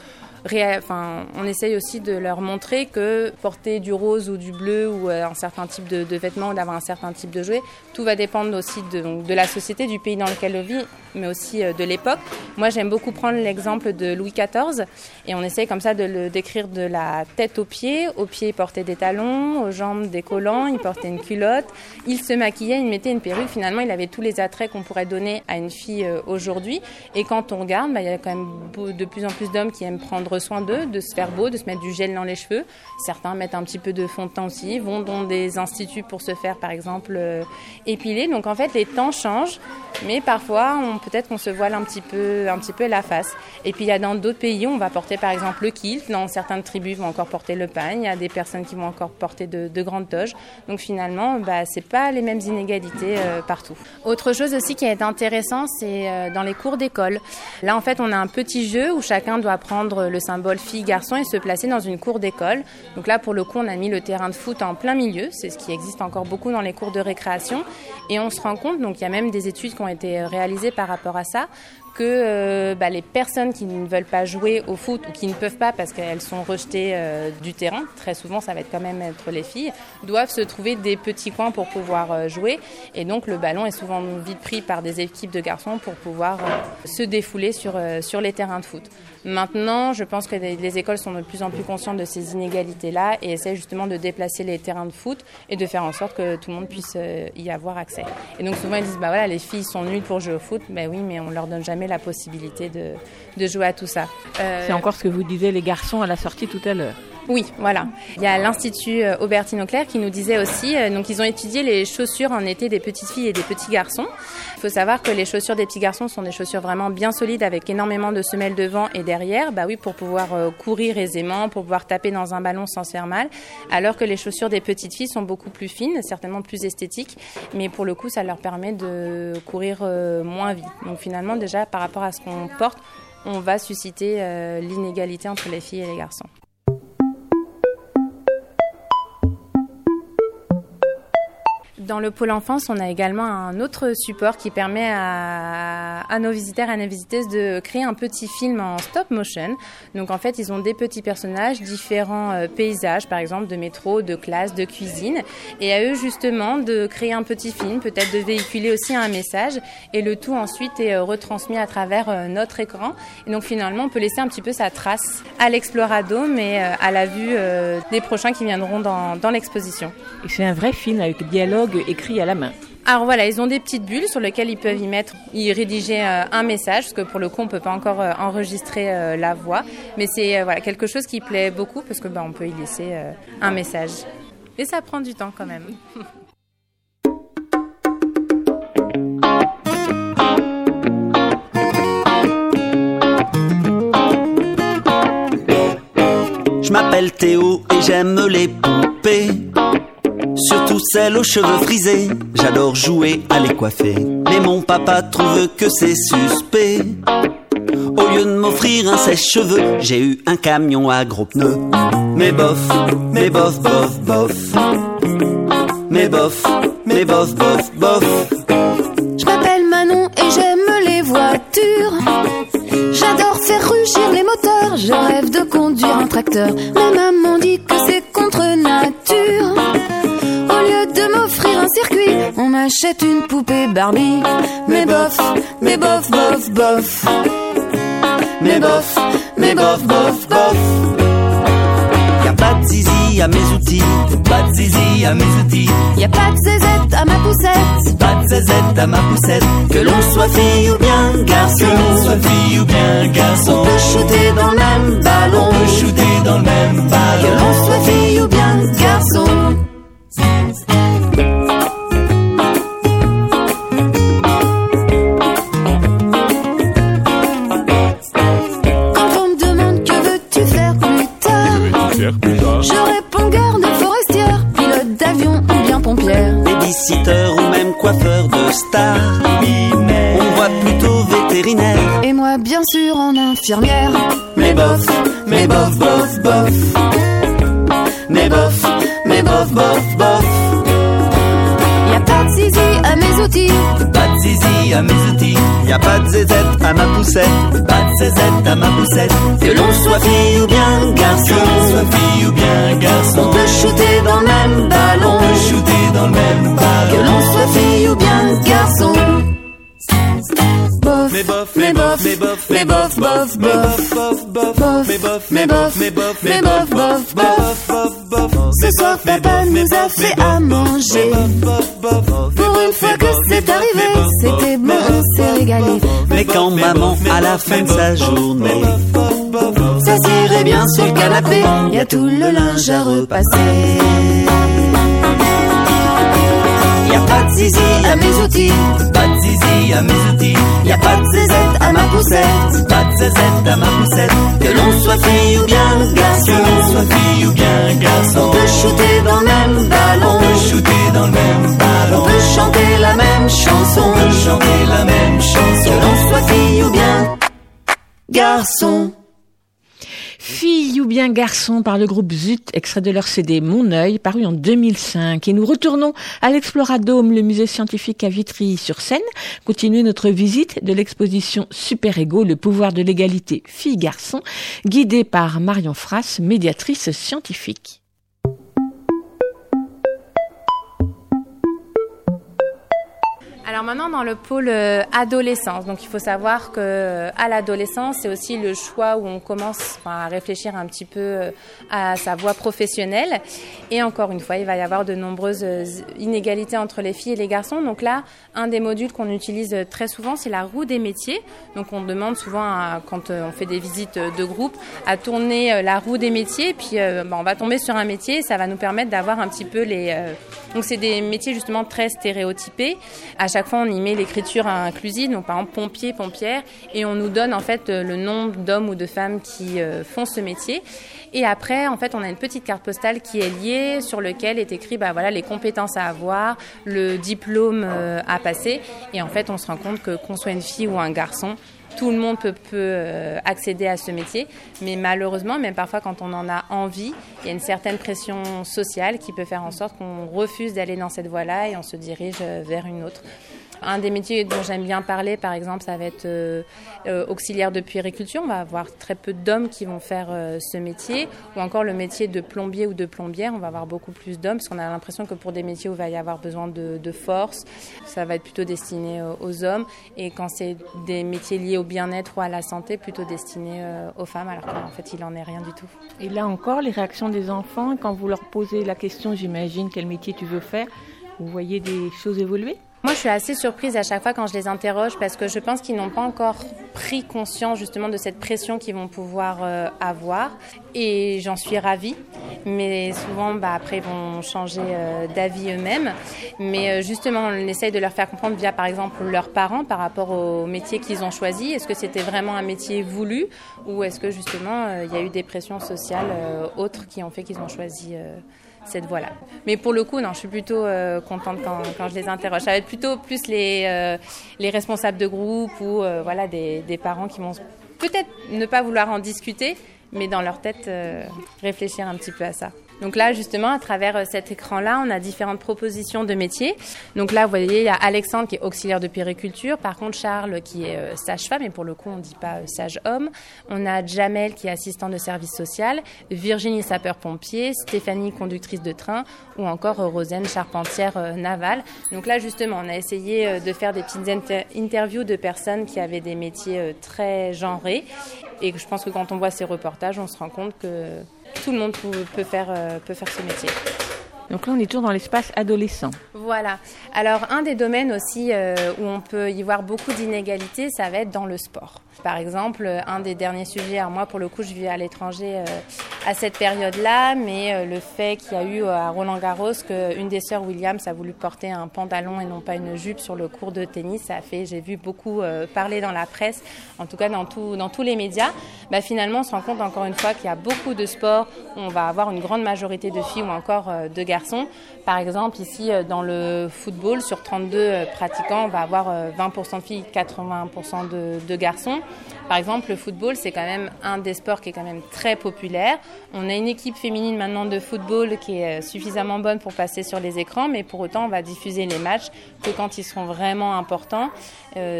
Speaker 7: on essaye aussi de leur montrer que porter du rose ou du bleu ou euh, un certain type de, vêtements ou d'avoir un certain type de jouet, tout va dépendre aussi de, la société, du pays dans lequel on vit, mais aussi euh, de l'époque. Moi, j'aime beaucoup prendre l'exemple de Louis XIV et on essaye comme ça de le décrire de la tête aux pieds. Aux pieds, il portait des talons, aux jambes des collants, il portait une culotte, il se maquillait, il mettait une perruque. Finalement, il avait tous les attraits qu'on pourrait donner à une fille euh, aujourd'hui. Et quand on regarde, bah, il y a quand même de plus en plus d'hommes qui aiment prendre soin d'eux, de se faire beau, de se mettre du gel dans les cheveux. Certains mettent un petit peu de fond de teint aussi, vont dans des instituts pour se faire, par exemple, euh, épiler. Donc en fait, les temps changent, mais parfois on peut-être qu'on se voile un petit peu, un petit peu la face. Et puis il y a dans d'autres pays, on va porter par exemple le kilt. Dans certaines tribus, vont encore porter le pagne. Il y a des personnes qui vont encore porter de, grandes toges. Donc finalement, bah, c'est pas les mêmes inégalités euh, partout. Autre chose aussi qui est intéressant, c'est euh, dans les cours d'école. Là, en fait, on a un petit jeu où chacun doit prendre le symbole fille-garçon et se placer dans une cour d'école. Donc là, pour le coup, on a mis le terrain de foot en plein milieu. C'est ce qui existe encore beaucoup dans les cours de récréation. Et on se rend compte, donc il y a même des études qui ont été réalisées par rapport à ça, que euh, bah, les personnes qui ne veulent pas jouer au foot ou qui ne peuvent pas parce qu'elles sont rejetées euh, du terrain, très souvent ça va être quand même être les filles, doivent se trouver des petits coins pour pouvoir euh, jouer. Et donc le ballon est souvent vite pris par des équipes de garçons pour pouvoir se défouler sur, sur les terrains de foot. Maintenant, je pense que les, écoles sont de plus en plus conscientes de ces inégalités-là et essaient justement de déplacer les terrains de foot et de faire en sorte que tout le monde puisse y avoir accès. Et donc souvent ils disent bah voilà les filles sont nulles pour jouer au foot, ben oui mais on leur donne jamais la possibilité de, de jouer à tout ça.
Speaker 1: Euh, C'est encore ce que vous disiez les garçons à la sortie tout à l'heure.
Speaker 7: Oui, voilà. Il y a l'Institut euh, Aubertine Auclair qui nous disait aussi, euh, donc ils ont étudié les chaussures en été des petites filles et des petits garçons. Il faut savoir que les chaussures des petits garçons sont des chaussures vraiment bien solides avec énormément de semelles devant et derrière, bah oui, pour pouvoir courir aisément, pour pouvoir taper dans un ballon sans se faire mal, alors que les chaussures des petites filles sont beaucoup plus fines, certainement plus esthétiques, mais pour le coup, ça leur permet de courir moins vite. Donc finalement, déjà, par rapport à ce qu'on porte, on va susciter euh, l'inégalité entre les filles et les garçons. Dans le pôle enfance, on a également un autre support qui permet à, nos visiteurs et à nos visiteuses de créer un petit film en stop motion. Donc en fait, ils ont des petits personnages, différents euh, paysages, par exemple de métro, de classe, de cuisine, et à eux justement de créer un petit film, peut-être de véhiculer aussi un message, et le tout ensuite est euh, retransmis à travers euh, notre écran. Et donc finalement, on peut laisser un petit peu sa trace à l'explorado, mais à la vue des prochains qui viendront dans, dans l'exposition.
Speaker 1: C'est un vrai film avec dialogue écrit à la main.
Speaker 7: Alors voilà, ils ont des petites bulles sur lesquelles ils peuvent y mettre, y rédiger euh, un message, parce que pour le coup, on peut pas encore euh, enregistrer euh, la voix, mais c'est voilà quelque chose qui plaît beaucoup parce que bah, on peut y laisser un message. Et ça prend du temps quand même.
Speaker 10: Je m'appelle Théo et j'aime les poupées. Surtout celle aux cheveux frisés, j'adore jouer à les coiffer. Mais mon papa trouve que c'est suspect. Au lieu de m'offrir un sèche-cheveux, j'ai eu un camion à gros pneus. Mais bof, mais bof, bof, bof. Mais bof, mais bof, bof, bof.
Speaker 11: Je m'appelle Manon et j'aime les voitures. J'adore faire rugir les moteurs. Je rêve de conduire un tracteur. Mais maman dit que c'est contre nature circuit, on m'achète une poupée Barbie. Mais bof, mais bof, bof, bof. Mais bof, mais bof, bof, bof.
Speaker 10: Y'a pas de zizi à mes outils, pas de zizi à mes outils.
Speaker 11: Y'a pas de zézette à ma poussette,
Speaker 10: pas de zézette à ma poussette. Que l'on soit fille ou bien garçon, que l'on soit fille ou bien garçon.
Speaker 11: On peut shooter dans le même ballon,
Speaker 10: on peut shooter dans le même ballon.
Speaker 11: Que l'on soit fille ou bien garçon. Réponds garde forestière, pilote d'avion ou bien pompière.
Speaker 10: Babysitter ou même coiffeur de star. On voit plutôt vétérinaire.
Speaker 11: Et moi, bien sûr, en infirmière.
Speaker 10: Mais bof, mais bof, bof, bof. Mais bof, mais bof, bof, bof.
Speaker 11: Y'a pas de zizi à mes outils.
Speaker 10: Zizi à mes outils. Y a pas de zézette à ma poussette. Pas de zézette à ma poussette.
Speaker 11: Que l'on soit fille ou bien garçon. Que
Speaker 10: l'on soit fille ou bien garçon.
Speaker 11: On peut shooter dans le même ballon.
Speaker 10: On peut shooter dans le même ballon.
Speaker 11: Que l'on soit fille ou bien garçon. Bof,
Speaker 10: mais bof, mais bof, mais bof,
Speaker 11: mais bof, bof, bof,
Speaker 10: bof, bof, mais bof,
Speaker 11: mais bof, mais bof, mais bof, bof, bof, bof. Ce soir, papa nous a fait à manger. Pour une fois que c'est arrivé, c'était bon, on s'est régalé.
Speaker 10: Mais quand maman, à la fin de sa journée,
Speaker 11: s'assirait bien sur le canapé, y a tout le linge à repasser.
Speaker 10: Y a pas de zizi à mes outils, pas de zizi à mes outils. Y a pas de zézette à ma poussette, pas de zézette à ma poussette. Que l'on soit fille ou bien garçon, que l'on soit fille ou bien garçon. On peut shooter dans le même ballon, on peut shooter dans le même ballon. On peut chanter la même chanson, on peut chanter la même chanson. Que l'on soit fille ou bien garçon.
Speaker 1: Fille ou bien garçon par le groupe Zut, extrait de leur CD Mon œil, paru en 2005. Et nous retournons à l'Exploradome, le musée scientifique à Vitry-sur-Seine, continuer notre visite de l'exposition Super Ego, le pouvoir de l'égalité fille-garçon, guidée par Marion Frasse, médiatrice scientifique.
Speaker 7: Alors maintenant dans le pôle euh, adolescence, donc il faut savoir que euh, à l'adolescence c'est aussi le choix où on commence à réfléchir un petit peu euh, à sa voie professionnelle et encore une fois il va y avoir de nombreuses inégalités entre les filles et les garçons. Donc là un des modules qu'on utilise très souvent c'est la roue des métiers. Donc on demande souvent quand on fait des visites de groupe à tourner la roue des métiers puis ben, on va tomber sur un métier ça va nous permettre d'avoir un petit peu les donc c'est des métiers justement très stéréotypés. À chaque fois, on y met l'écriture inclusive, donc par exemple pompier, pompière, et on nous donne en fait le nombre d'hommes ou de femmes qui euh, font ce métier. Et après, en fait, on a une petite carte postale qui est liée, sur lequel est écrit, bah voilà, les compétences à avoir, le diplôme euh, à passer. Et en fait, on se rend compte que qu'on soit une fille ou un garçon, tout le monde peut, euh, accéder à ce métier, mais malheureusement, même parfois quand on en a envie, il y a une certaine pression sociale qui peut faire en sorte qu'on refuse d'aller dans cette voie-là et on se dirige euh, vers une autre. Un des métiers dont j'aime bien parler, par exemple, ça va être euh, euh, auxiliaire de puériculture. On va avoir très peu d'hommes qui vont faire euh, ce métier. Ou encore le métier de plombier ou de plombière, on va avoir beaucoup plus d'hommes parce qu'on a l'impression que pour des métiers où il va y avoir besoin de, de force, ça va être plutôt destiné aux hommes. Et quand c'est des métiers liés au bien-être ou à la santé, plutôt destiné aux femmes, alors qu'en fait, il n'en est rien du tout.
Speaker 1: Et là encore, les réactions des enfants, quand vous leur posez la question, j'imagine, quel métier tu veux faire, vous voyez des choses évoluer?
Speaker 7: Moi, je suis assez surprise à chaque fois quand je les interroge parce que je pense qu'ils n'ont pas encore pris conscience justement de cette pression qu'ils vont pouvoir euh, avoir et j'en suis ravie. Mais souvent, bah, après, ils vont changer euh, d'avis eux-mêmes. Mais euh, justement, on essaye de leur faire comprendre via, par exemple, leurs parents par rapport au métier qu'ils ont choisi. Est-ce que c'était vraiment un métier voulu ou est-ce que justement, il y a eu des pressions sociales autres qui ont fait qu'ils ont choisi cette voie-là. Mais pour le coup, non, je suis plutôt euh, contente quand, quand, je les interroge. Ça va être plutôt plus les, euh, les responsables de groupe ou euh, voilà, des, des, parents qui vont peut-être ne pas vouloir en discuter, mais dans leur tête réfléchir un petit peu à ça. Donc là, justement, à travers euh, cet écran-là, on a différentes propositions de métiers. Donc là, vous voyez, il y a Alexandre qui est auxiliaire de périculture. Par contre, Charles qui est euh, sage-femme, et pour le coup, on ne dit pas euh, sage-homme. On a Jamel qui est assistant de service social, Virginie sapeur-pompier, Stéphanie conductrice de train, ou encore Rosane charpentière navale. Donc là, justement, on a essayé de faire des petites interviews de personnes qui avaient des métiers très genrés. Et je pense que quand on voit ces reportages, on se rend compte que tout le monde peut faire, euh, peut faire ce métier.
Speaker 1: Donc là, on est toujours dans l'espace adolescent.
Speaker 7: Voilà. Alors, un des domaines aussi euh, où on peut y voir beaucoup d'inégalités, ça va être dans le sport. Par exemple, un des derniers sujets, moi, pour le coup, je vis à l'étranger euh, à cette période-là, mais euh, le fait qu'il y a eu à Roland Garros qu'une des sœurs Williams a voulu porter un pantalon et non pas une jupe sur le cours de tennis, ça a fait, j'ai vu beaucoup parler dans la presse, en tout cas dans, tout, dans tous les médias. Bah, finalement, on se rend compte encore une fois qu'il y a beaucoup de sports où on va avoir une grande majorité de filles ou encore de garçons par exemple, ici, euh, dans le football, sur 32 euh, pratiquants, on va avoir 20% euh, de filles, 80% de, garçons. Par exemple, le football, c'est quand même un des sports qui est quand même très populaire. On a une équipe féminine maintenant de football qui est suffisamment bonne pour passer sur les écrans, mais pour autant, on va diffuser les matchs que quand ils seront vraiment importants.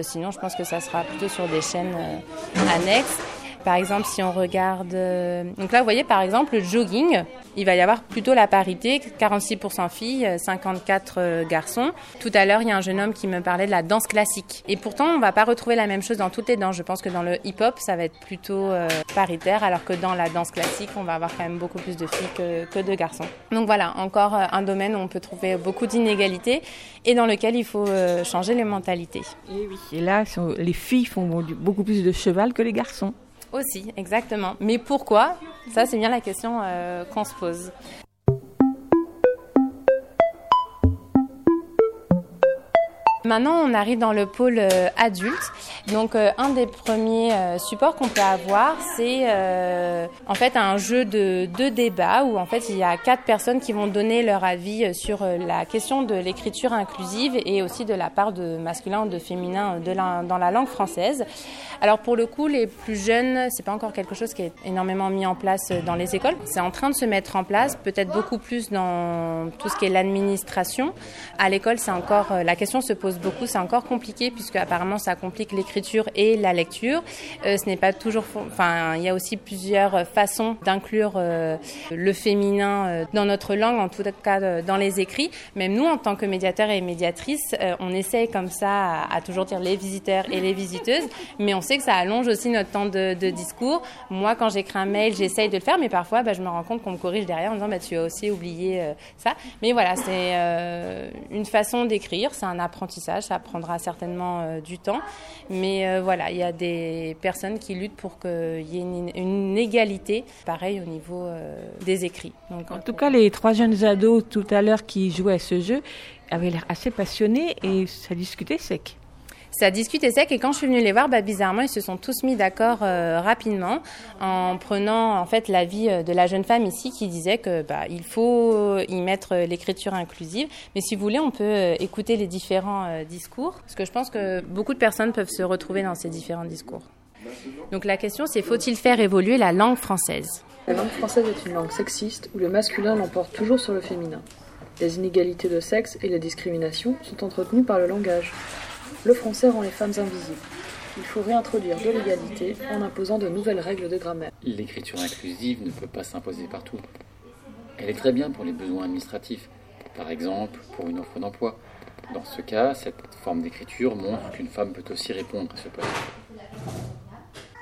Speaker 7: sinon, je pense que ça sera plutôt sur des chaînes annexes. Par exemple, si on regarde... Euh, donc là, vous voyez, par exemple, le jogging, il va y avoir plutôt la parité, 46% filles, 54 euh, garçons. Tout à l'heure, il y a un jeune homme qui me parlait de la danse classique. Et pourtant, on va pas retrouver la même chose dans toutes les danses. Je pense que dans le hip-hop, ça va être plutôt euh, paritaire, alors que dans la danse classique, on va avoir quand même beaucoup plus de filles que, de garçons. Donc voilà, encore un domaine où on peut trouver beaucoup d'inégalités et dans lequel il faut changer les mentalités.
Speaker 1: Et là, les filles font beaucoup plus de cheval que les garçons.
Speaker 7: Aussi, exactement. Mais pourquoi? Ça, c'est bien la question euh, qu'on se pose. Maintenant, on arrive dans le pôle euh, adulte. Donc, euh, un des premiers euh, supports qu'on peut avoir, c'est en fait un jeu de, de débat où en fait il y a quatre personnes qui vont donner leur avis sur la question de l'écriture inclusive et aussi de la part de masculin ou de féminin dans la langue française. Alors pour le coup, les plus jeunes, c'est pas encore quelque chose qui est énormément mis en place dans les écoles. C'est en train de se mettre en place, peut-être beaucoup plus dans tout ce qui est l'administration. À l'école, c'est encore la question se pose beaucoup, c'est encore compliqué puisque apparemment ça complique l'écriture et la lecture. Euh, ce n'est pas toujours, enfin, il y a aussi plusieurs façons d'inclure euh, le féminin euh, dans notre langue, en tout cas dans les écrits. Même nous, en tant que médiateurs et médiatrices, on essaye comme ça à, toujours dire les visiteurs et les visiteuses, mais on sait que ça allonge aussi notre temps de, discours. Moi, quand j'écris un mail, j'essaye de le faire, mais parfois, bah, je me rends compte qu'on me corrige derrière en disant bah, tu as aussi oublié ça. Mais voilà, c'est une façon d'écrire, c'est un apprentissage, ça prendra certainement euh, du temps. Mais euh, voilà, il y a des personnes qui luttent pour qu'il y ait une, égalité, pareil au niveau euh, des écrits.
Speaker 1: Donc, en tout cas, les trois jeunes ados tout à l'heure qui jouaient à ce jeu avaient l'air assez passionnés et ça discutait sec
Speaker 7: ça discutait sec et quand je suis venue les voir, bah, bizarrement, ils se sont tous mis d'accord euh, rapidement en prenant en fait l'avis euh, de la jeune femme ici qui disait que bah, il faut y mettre l'écriture inclusive. Mais si vous voulez, on peut euh, écouter les différents discours parce que je pense que beaucoup de personnes peuvent se retrouver dans ces différents discours. Donc la question c'est faut-il faire évoluer la langue française?
Speaker 12: La langue française est une langue sexiste où le masculin l'emporte toujours sur le féminin. Les inégalités de sexe et les discriminations sont entretenues par le langage. Le français rend les femmes invisibles. Il faut réintroduire de l'égalité en imposant de nouvelles règles de grammaire.
Speaker 13: L'écriture inclusive ne peut pas s'imposer partout. Elle est très bien pour les besoins administratifs, par exemple pour une offre d'emploi. Dans ce cas, cette forme d'écriture montre qu'une femme peut aussi répondre à ce poste.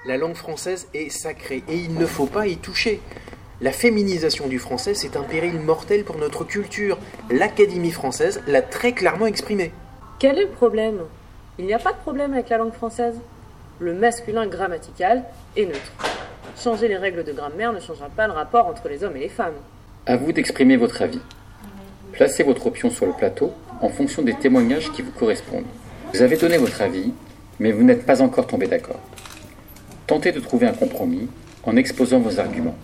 Speaker 14: La langue française est sacrée et il ne faut pas y toucher. La féminisation du français, c'est un péril mortel pour notre culture. L'Académie française l'a très clairement exprimé.
Speaker 12: Quel est le problème? Il n'y a pas de problème avec la langue française. Le masculin grammatical est neutre. Changer les règles de grammaire ne changera pas le rapport entre les hommes et les femmes.
Speaker 13: À vous d'exprimer votre avis. Placez votre option sur le plateau en fonction des témoignages qui vous correspondent. Vous avez donné votre avis, mais vous n'êtes pas encore tombé d'accord. Tentez de trouver un compromis en exposant vos arguments.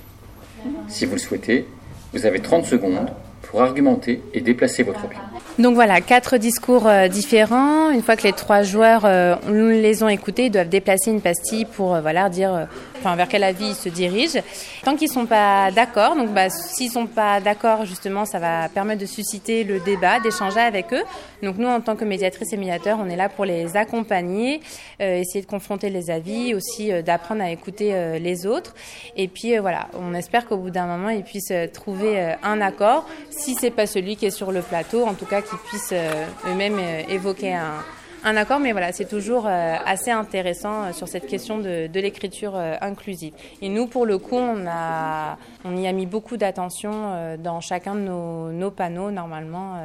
Speaker 13: Si vous le souhaitez, vous avez 30 secondes pour argumenter et déplacer votre opinion.
Speaker 7: Donc voilà, quatre discours euh, différents. Une fois que les trois joueurs euh, les ont écoutés, ils doivent déplacer une pastille pour euh, voilà dire enfin, vers quel avis ils se dirigent. Tant qu'ils sont pas d'accord, donc bah, s'ils sont pas d'accord, justement, ça va permettre de susciter le débat, d'échanger avec eux. Donc nous, en tant que médiatrices et médiateurs, on est là pour les accompagner, essayer de confronter les avis, aussi d'apprendre à écouter les autres. Et puis voilà, on espère qu'au bout d'un moment, ils puissent trouver un accord. Si c'est pas celui qui est sur le plateau, en tout cas qu'ils puissent euh, eux-mêmes euh, évoquer un, accord, mais voilà, c'est toujours euh, assez intéressant sur cette question de, l'écriture inclusive. Et nous, pour le coup, on, y a mis beaucoup d'attention dans chacun de nos, panneaux. Normalement,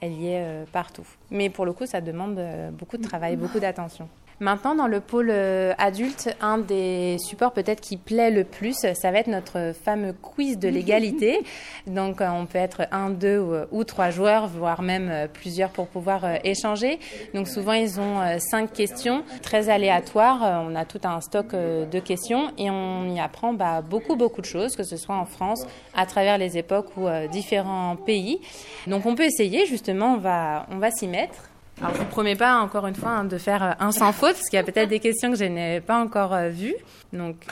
Speaker 7: elle y est partout. Mais pour le coup, ça demande beaucoup de travail, beaucoup d'attention. Maintenant, dans le pôle euh, adulte, un des supports peut-être qui plaît le plus, ça va être notre fameux quiz de l'égalité. Donc, euh, on peut être un, deux ou, trois joueurs, voire même euh, plusieurs pour pouvoir échanger. Donc, souvent, ils ont cinq questions très aléatoires. On a tout un stock de questions et on y apprend bah, beaucoup, beaucoup de choses, que ce soit en France, à travers les époques ou différents pays. Donc, on peut essayer, justement, on va, on va s'y mettre. Alors, je vous promets pas, encore une fois, hein, de faire euh, un sans faute, parce qu'il y a peut-être des questions que je n'ai pas encore euh, vues. Donc...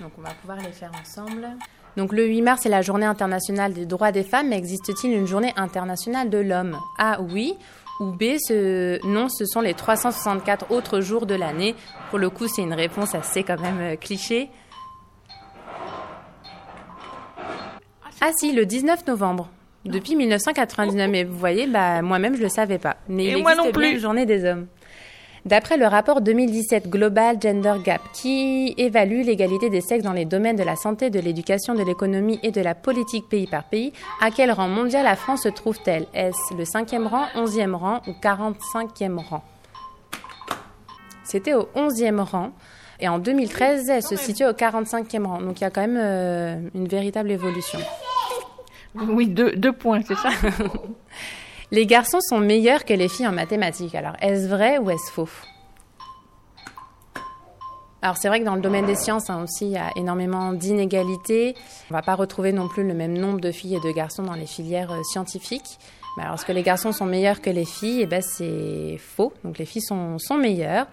Speaker 7: Donc, on va pouvoir les faire ensemble. Donc, le 8 mars, c'est la journée internationale des droits des femmes, mais existe-t-il une journée internationale de l'homme? A, oui. Ou B, non, ce sont les 364 autres jours de l'année. Pour le coup, c'est une réponse assez quand même euh, cliché. Ah si, le 19 novembre. Depuis 1999, mais vous voyez, bah, moi-même, je le savais pas. Mais il moi non plus. Journée des hommes. D'après le rapport 2017 Global Gender Gap, qui évalue l'égalité des sexes dans les domaines de la santé, de l'éducation, de l'économie et de la politique pays par pays, à quel rang mondial la France se trouve-t-elle? Est-ce le 5e rang, 11e rang ou 45e rang? C'était au 11e rang. Et en 2013, elle se situe au 45e rang. Donc il y a quand même euh, une véritable évolution.
Speaker 1: Oui, deux, points, c'est ça
Speaker 7: Les garçons sont meilleurs que les filles en mathématiques. Alors, est-ce vrai ou est-ce faux? Alors c'est vrai que dans le domaine des sciences hein, aussi, il y a énormément d'inégalités. On ne va pas retrouver non plus le même nombre de filles et de garçons dans les filières euh, scientifiques. Mais alors, est-ce que les garçons sont meilleurs que les filles? Eh ben, c'est faux. Donc, les filles sont, sont meilleures.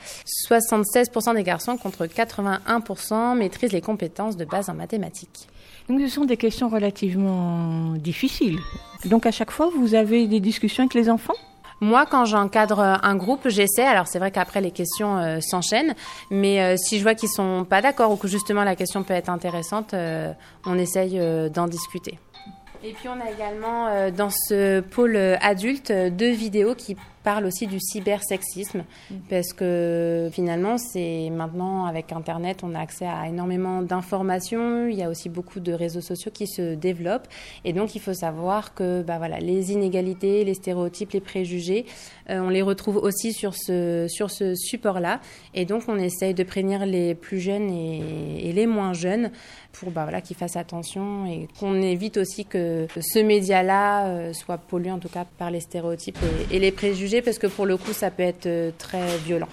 Speaker 7: 76% des garçons contre 81% maîtrisent les compétences de base en mathématiques.
Speaker 1: Donc, ce sont des questions relativement difficiles. Donc, à chaque fois, vous avez des discussions avec les enfants?
Speaker 7: Moi, quand j'encadre un groupe, j'essaie. Alors, c'est vrai qu'après, les questions euh, s'enchaînent. Mais euh, si je vois qu'ils sont pas d'accord ou que justement la question peut être intéressante, euh, on essaye d'en discuter. Et puis, on a également dans ce pôle adulte deux vidéos qui parle aussi du cybersexisme mm. parce que finalement c'est maintenant avec internet on a accès à énormément d'informations. Il y a aussi beaucoup de réseaux sociaux qui se développent. Et donc il faut savoir que bah voilà les inégalités les stéréotypes les préjugés euh, on les retrouve aussi sur ce sur ce support là et donc on essaye de prévenir les plus jeunes et, et les moins jeunes pour bah voilà qu'ils fassent attention et qu'on évite aussi que ce média là euh, soit pollué en tout cas par les stéréotypes et les préjugés parce que pour le coup, ça peut être euh, très violent.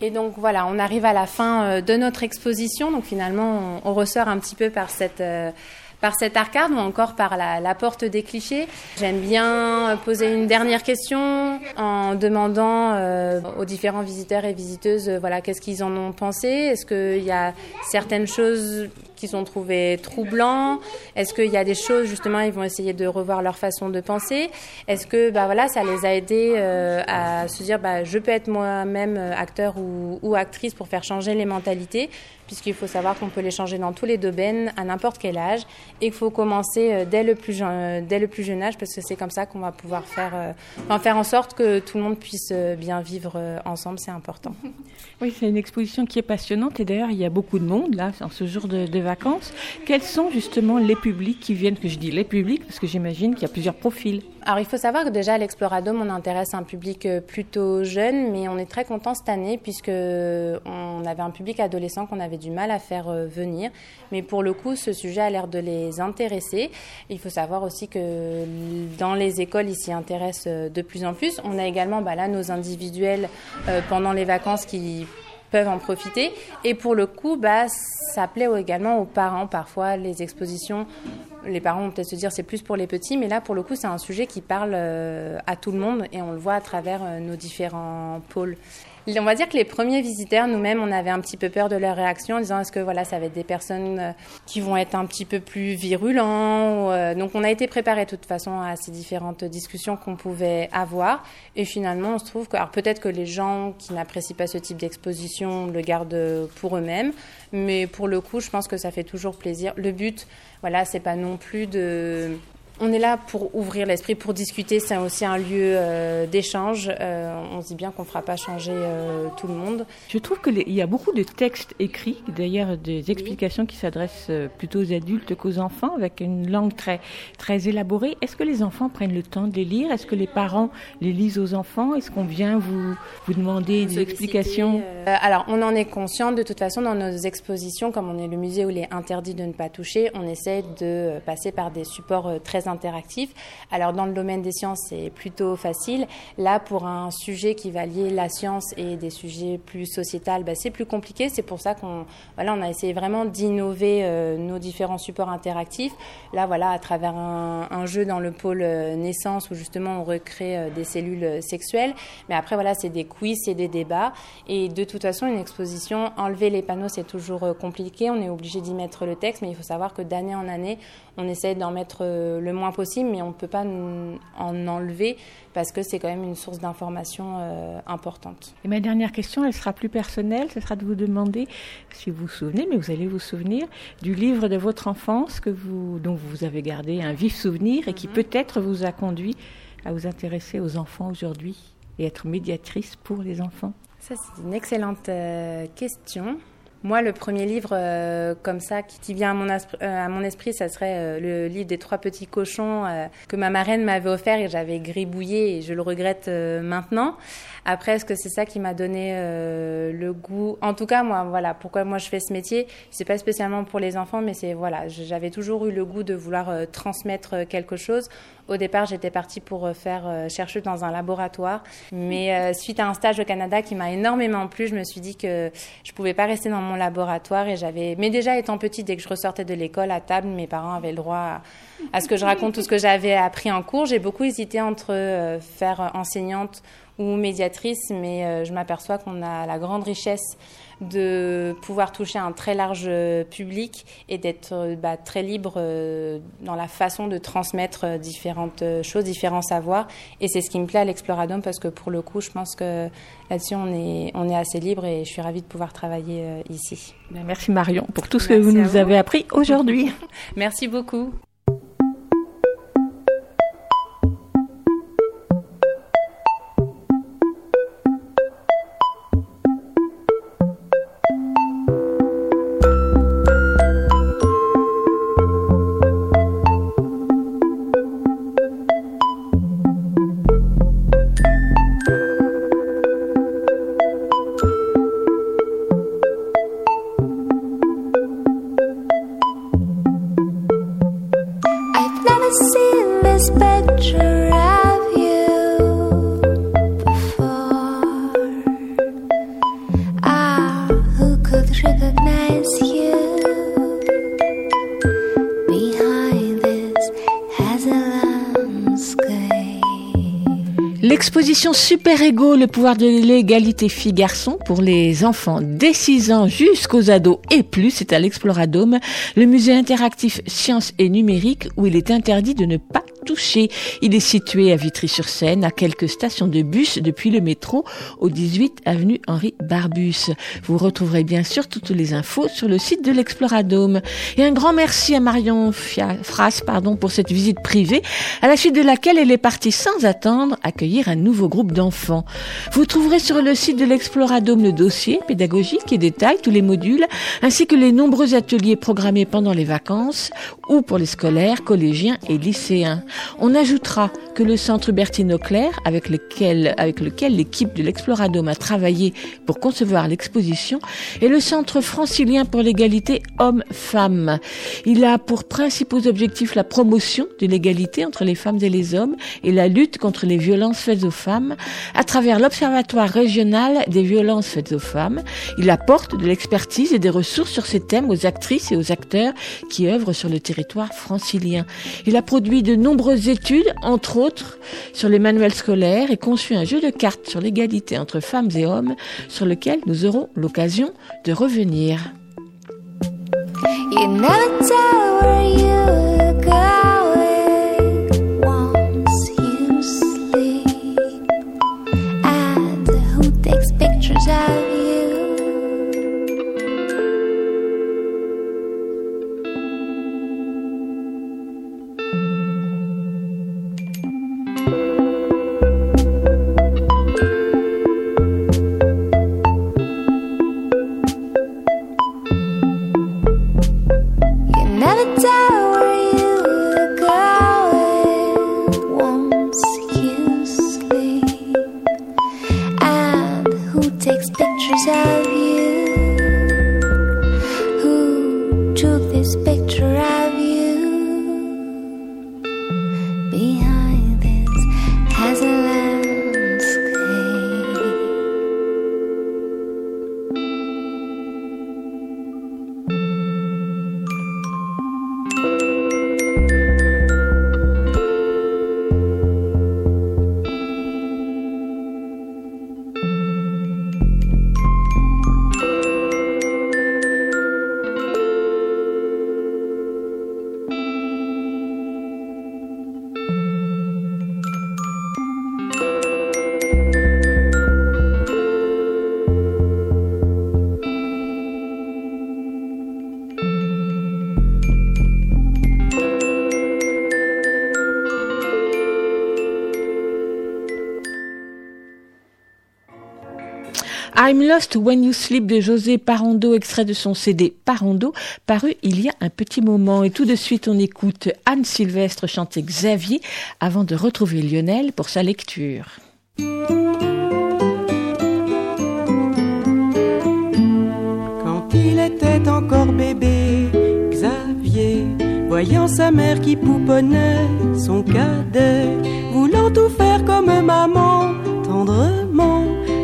Speaker 7: Et donc voilà, on arrive à la fin euh, de notre exposition. Donc finalement, on, ressort un petit peu par cette euh, par cette arcade ou encore par la, porte des clichés. J'aime bien poser une dernière question en demandant aux différents visiteurs et visiteuses voilà qu'est-ce qu'ils en ont pensé? Est-ce qu'il y a certaines choses qu'ils ont trouvé troublants. Est-ce qu'il y a des choses justement ils vont essayer de revoir leur façon de penser? Est-ce que bah voilà ça les a aidés euh, à se dire bah je peux être moi-même euh, acteur ou, actrice pour faire changer les mentalités? Puisqu'il faut savoir qu'on peut les changer dans tous les domaines à n'importe quel âge. Et qu'il faut commencer euh, dès le plus dès le plus jeune âge parce que c'est comme ça qu'on va pouvoir faire en faire en sorte que tout le monde puisse bien vivre ensemble. C'est important.
Speaker 1: Oui, c'est une exposition qui est passionnante. Et d'ailleurs il y a beaucoup de monde là en ce jour de vacances. Quels sont justement les publics qui viennent, que je dis les publics, parce que j'imagine qu'il y a plusieurs profils
Speaker 7: alors il faut savoir que déjà à l'Exploradome, on intéresse un public euh, plutôt jeune, mais on est très content cette année puisque on avait un public adolescent qu'on avait du mal à faire euh, venir. Mais pour le coup, ce sujet a l'air de les intéresser. Il faut savoir aussi que dans les écoles, ils s'y intéressent euh, de plus en plus. On a également bah, là nos individuels pendant les vacances qui peuvent en profiter. Et pour le coup, bah, ça plaît également aux parents. Parfois, les expositions, les parents vont peut-être se dire c'est plus pour les petits, mais là, pour le coup, c'est un sujet qui parle euh, à tout le monde et on le voit à travers euh, nos différents pôles. On va dire que les premiers visiteurs, nous-mêmes, on avait un petit peu peur de leur réaction en disant est-ce que voilà, ça va être des personnes euh, qui vont être un petit peu plus virulents. Euh, donc on a été préparé de toute façon à ces différentes discussions qu'on pouvait avoir. Et finalement, on se trouve que, alors peut-être que les gens qui n'apprécient pas ce type d'exposition le gardent pour eux-mêmes, mais pour le coup, je pense que ça fait toujours plaisir. Le but, voilà, c'est pas non plus de on est là pour ouvrir l'esprit, pour discuter. C'est aussi un lieu euh, d'échange. Euh, on se dit bien qu'on ne fera pas changer euh, tout le monde.
Speaker 1: Je trouve qu'il y a beaucoup de textes écrits, d'ailleurs des explications qui s'adressent plutôt aux adultes qu'aux enfants, avec une langue très, très élaborée. Est-ce que les enfants prennent le temps de les lire? Est-ce que les parents les lisent aux enfants? Est-ce qu'on vient vous, vous demander des explications?
Speaker 7: Alors, on en est conscient. De toute façon, dans nos expositions, comme on est le musée où il est interdit de ne pas toucher, on essaie de passer par des supports très interactif. Alors dans le domaine des sciences, c'est plutôt facile. Là, pour un sujet qui va lier la science et des sujets plus sociétals, bah, c'est plus compliqué. C'est pour ça qu'on voilà, on a essayé vraiment d'innover euh, nos différents supports interactifs. Là, voilà, à travers un, jeu dans le pôle euh, naissance où justement on recrée euh, des cellules sexuelles. Mais après, voilà, c'est des quiz, c'est des débats. Et de toute façon, une exposition, enlever les panneaux, c'est toujours compliqué. On est obligé d'y mettre le texte, mais il faut savoir que d'année en année, on essaie d'en mettre le moins possible, mais on ne peut pas en enlever parce que c'est quand même une source d'information euh, importante.
Speaker 1: Et ma dernière question, elle sera plus personnelle, ce sera de vous demander si vous vous souvenez, mais vous allez vous souvenir du livre de votre enfance que vous, dont vous avez gardé un vif souvenir et qui mhm. peut-être vous a conduit à vous intéresser aux enfants aujourd'hui et être médiatrice pour les enfants.
Speaker 7: Ça, c'est une excellente euh, question. Moi, le premier livre euh, comme ça qui, vient à mon, euh, à mon, esprit, ça serait euh, le livre des trois petits cochons que ma marraine m'avait offert et j'avais gribouillé et je le regrette maintenant. Après, est-ce que c'est ça qui m'a donné le goût? En tout cas, moi, voilà, pourquoi moi je fais ce métier, c'est pas spécialement pour les enfants, mais c'est voilà, j'avais toujours eu le goût de vouloir transmettre quelque chose. Au départ, j'étais partie pour faire chercheuse dans un laboratoire, mais suite à un stage au Canada qui m'a énormément plu, je me suis dit que je pouvais pas rester dans mon laboratoire et j'avais. Mais déjà étant petite, dès que je ressortais de l'école à table, mes parents avaient le droit à, ce que je raconte tout ce que j'avais appris en cours. J'ai beaucoup hésité entre euh, faire enseignante ou médiatrice, mais euh, je m'aperçois qu'on a la grande richesse de pouvoir toucher un très large public et d'être euh, bah, très libre dans la façon de transmettre différentes choses, différents savoirs. Et c'est ce qui me plaît à l'Exploradome parce que pour le coup, je pense que là-dessus, on est, on est assez libre et je suis ravie de pouvoir travailler ici.
Speaker 1: Ben, merci Marion pour tout ce que vous nous avez appris aujourd'hui.
Speaker 7: merci beaucoup.
Speaker 1: Super Ego, le pouvoir de l'égalité filles-garçons pour les enfants dès 6 ans jusqu'aux ados et plus, c'est à l'Exploradome, le musée interactif Sciences et Numérique où il est interdit de ne pas Il est situé à Vitry-sur-Seine, à quelques stations de bus depuis le métro, au 18 avenue Henri Barbus. Vous retrouverez bien sûr toutes les infos sur le site de l'Exploradome. Et un grand merci à Marion Fras pardon, pour cette visite privée, à la suite de laquelle elle est partie sans attendre accueillir un nouveau groupe d'enfants. Vous trouverez sur le site de l'Exploradome le dossier pédagogique qui détaille tous les modules, ainsi que les nombreux ateliers programmés pendant les vacances ou pour les scolaires, collégiens et lycéens. On ajoutera que le centre Bertine Auclair, avec lequel, avec lequel l'équipe de l'Exploradome a travaillé pour concevoir l'exposition, est le centre francilien pour l'égalité hommes-femmes. Il a pour principaux objectifs la promotion de l'égalité entre les femmes et les hommes et la lutte contre les violences faites aux femmes à travers l'Observatoire régional des violences faites aux femmes. Il apporte de l'expertise et des ressources sur ces thèmes aux actrices et aux acteurs qui œuvrent sur le territoire francilien. Il a produit de nombreux études, entre autres, sur les manuels scolaires et conçu un jeu de cartes sur l'égalité entre femmes et hommes sur lequel nous aurons l'occasion de revenir. I'm Lost When You Sleep de José Parondo, extrait de son CD Parondo, paru il y a un petit moment. Et tout de suite, on écoute Anne Sylvestre chanter Xavier avant de retrouver Lionel pour sa lecture.
Speaker 15: Quand il était encore bébé, Xavier, voyant sa mère qui pouponnait son cadet, voulant tout faire comme maman, tendrement,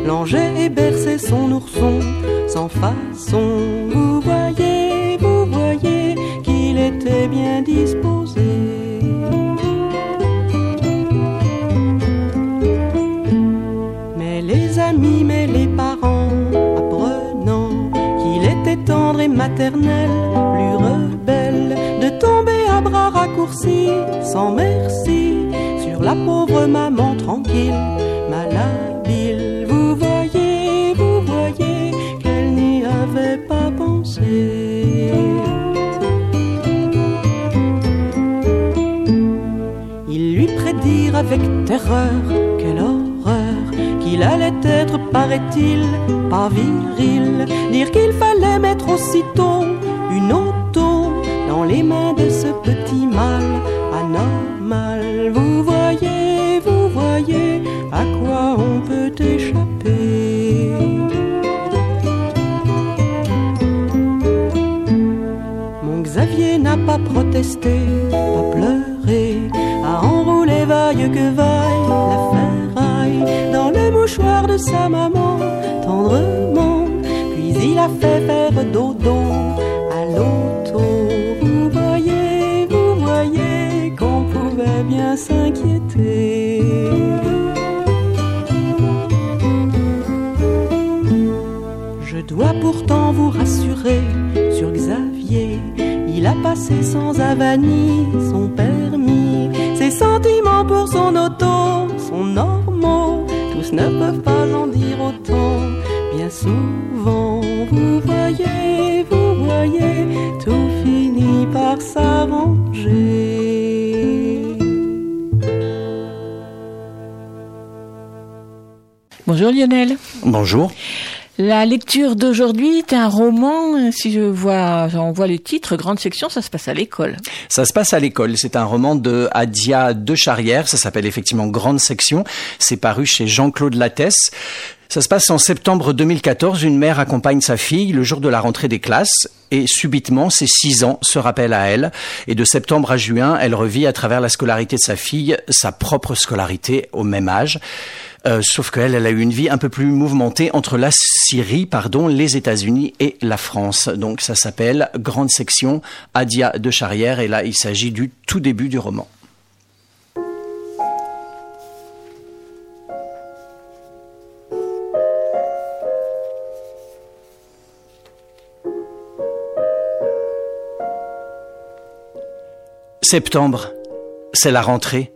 Speaker 15: longeait et berçait son ourson sans façon. Vous voyez, vous voyez qu'il était bien disposé. Mais les amis, mais les parents, apprenant qu'il était tendre et maternel, plus rebelle, de tomber à bras raccourcis, sans merci, sur la pauvre maman tranquille, malhabile. Avec terreur, quelle horreur, qu'il allait être, paraît-il, pas viril, dire qu'il fallait mettre aussitôt une auto dans les mains de ce petit mal anormal. Vous voyez, vous voyez à quoi on peut échapper. Mon Xavier n'a pas protesté, pas pleuré, que vaille la ferraille dans le mouchoir de sa maman, tendrement, puis il a fait faire dodo à l'auto. Vous voyez, vous voyez qu'on pouvait bien s'inquiéter. Je dois pourtant vous rassurer sur Xavier. Il a passé sans avanie son permis, pour son auto sont normaux. Tous ne peuvent pas en dire autant. Bien souvent, vous voyez, vous voyez, tout finit par s'arranger.
Speaker 1: Bonjour Lionel.
Speaker 16: Bonjour.
Speaker 1: La lecture d'aujourd'hui est un roman, euh, si je vois, on voit le titre, grande section, ça se passe à l'école.
Speaker 16: Ça se passe à l'école. C'est un roman de Adia de Charrière. Ça s'appelle effectivement Grande Section. C'est paru chez Jean-Claude Lattès. Ça se passe en septembre 2014. Une mère accompagne sa fille le jour de la rentrée des classes et subitement ses six ans se rappellent à elle. Et de septembre à juin, elle revit à travers la scolarité de sa fille sa propre scolarité au même âge. Euh, sauf qu'elle, elle a eu une vie un peu plus mouvementée entre la Syrie, pardon, les États-Unis et la France. Donc ça s'appelle Grande Section, Adia de Charrière, et là il s'agit du tout début du roman. Septembre, c'est la rentrée.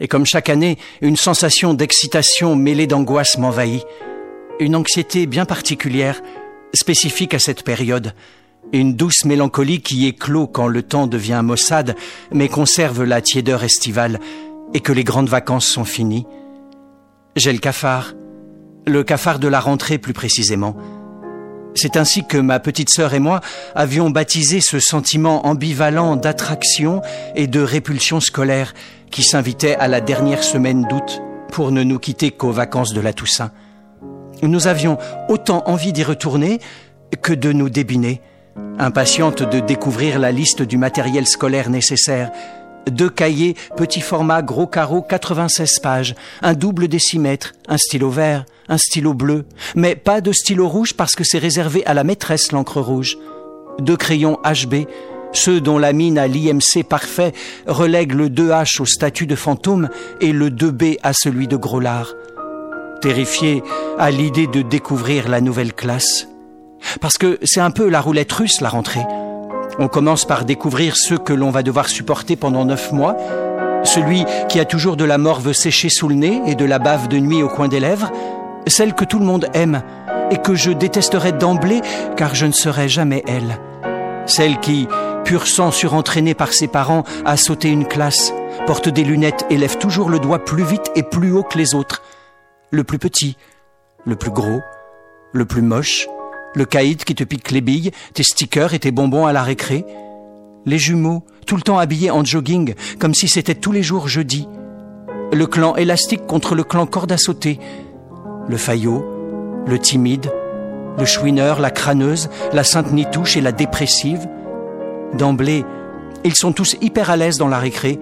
Speaker 16: Et comme chaque année, une sensation d'excitation mêlée d'angoisse m'envahit. Une anxiété bien particulière, spécifique à cette période. Une douce mélancolie qui éclot quand le temps devient maussade, mais conserve la tiédeur estivale et que les grandes vacances sont finies. J'ai le cafard, le cafard de la rentrée plus précisément. C'est ainsi que ma petite sœur et moi avions baptisé ce sentiment ambivalent d'attraction et de répulsion scolaire qui s'invitait à la dernière semaine d'août pour ne nous quitter qu'aux vacances de la Toussaint. Nous avions autant envie d'y retourner que de nous débiner, impatientes de découvrir la liste du matériel scolaire nécessaire. Deux cahiers, petit format, gros carreau, 96 pages, un double décimètre, un stylo vert, un stylo bleu, mais pas de stylo rouge parce que c'est réservé à la maîtresse l'encre rouge. Deux crayons HB, ceux dont la mine à l'IMC parfait relègue le 2H au statut de fantôme et le 2B à celui de gros lard. Terrifié à l'idée de découvrir la nouvelle classe. Parce que c'est un peu la roulette russe, la rentrée. On commence par découvrir ceux que l'on va devoir supporter pendant neuf mois. Celui qui a toujours de la morve séchée sous le nez et de la bave de nuit au coin des lèvres. Celle que tout le monde aime et que je détesterais d'emblée car je ne serai jamais elle. Celle qui, pur sang surentraînée par ses parents, a sauté une classe, porte des lunettes et lève toujours le doigt plus vite et plus haut que les autres. Le plus petit, le plus gros, Le plus moche, le caïd qui te pique les billes, tes stickers et tes bonbons à la récré. Les jumeaux, tout le temps habillés en jogging, comme si c'était tous les jours jeudi. Le clan élastique contre le clan corde à sauter. Le faillot, le timide, le chouineur, la crâneuse, la sainte nitouche et la dépressive. D'emblée, ils sont tous hyper à l'aise dans la récré.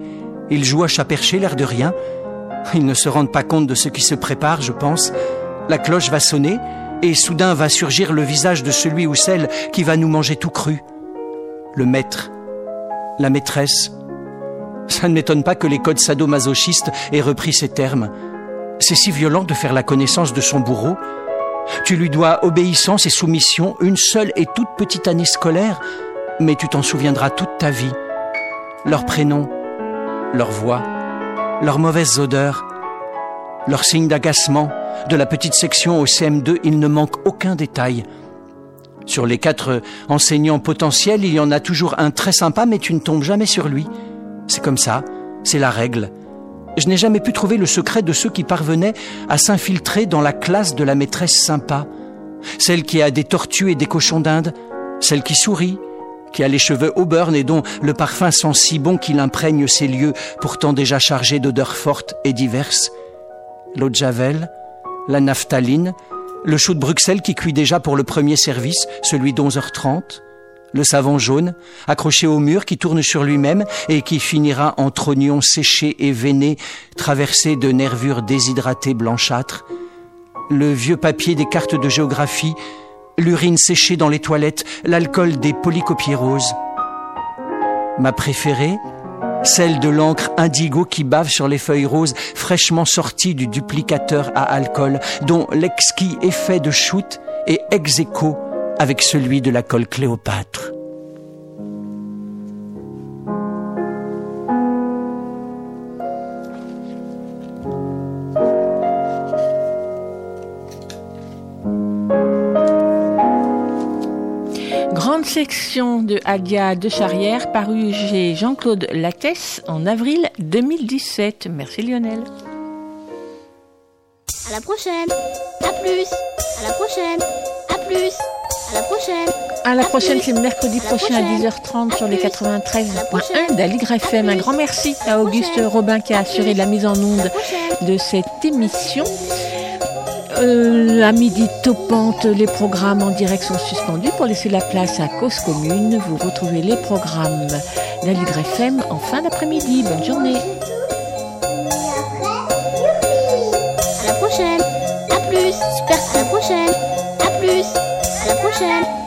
Speaker 16: Ils jouent à chat perché, l'air de rien. Ils ne se rendent pas compte de ce qui se prépare, je pense. La cloche va sonner et soudain va surgir le visage de celui ou celle qui va nous manger tout cru. Le maître, la maîtresse. Ça ne m'étonne pas que les codes sadomasochistes aient repris ces termes. C'est si violent de faire la connaissance de son bourreau. Tu lui dois obéissance et soumission, une seule et toute petite année scolaire, mais tu t'en souviendras toute ta vie. Leur prénom, leur voix, leurs mauvaises odeurs, leurs signes d'agacement. De la petite section au CM2, il ne manque aucun détail. Sur les quatre enseignants potentiels, il y en a toujours un très sympa, mais tu ne tombes jamais sur lui. C'est comme ça, c'est la règle. Je n'ai jamais pu trouver le secret de ceux qui parvenaient à s'infiltrer dans la classe de la maîtresse sympa. Celle qui a des tortues et des cochons d'Inde, celle qui sourit, qui a les cheveux au burn et dont le parfum sent si bon qu'il imprègne ces lieux pourtant déjà chargés d'odeurs fortes et diverses. L'eau de Javel, la naphtaline, le chaud de Bruxelles qui cuit déjà pour le premier service, celui d'11h30, le savon jaune, accroché au mur qui tourne sur lui-même et qui finira en trognon séché et veiné, traversé de nervures déshydratées blanchâtres, le vieux papier des cartes de géographie, l'urine séchée dans les toilettes, l'alcool des polycopiers roses. Ma préférée, celle de l'encre indigo qui bave sur les feuilles roses fraîchement sorties du duplicateur à alcool, dont l'exquis effet de shoot est ex aequo avec celui de la colle Cléopâtre.
Speaker 1: Grande section de Adia de Charrière parue chez Jean-Claude Lattès en avril 2017. Merci Lionel.
Speaker 5: À la prochaine. À plus. À la prochaine. À plus. À la prochaine.
Speaker 1: À la prochaine, c'est mercredi prochain à 10h30 sur les 93.1 d'Aligre FM. Un grand merci à Auguste Robin qui a assuré la mise en onde de cette émission. Euh, à midi topante, les programmes en direct sont suspendus pour laisser la place à Cause Commune. Vous retrouvez les programmes d'Aligre FM en fin d'après-midi. Bonne journée.
Speaker 5: À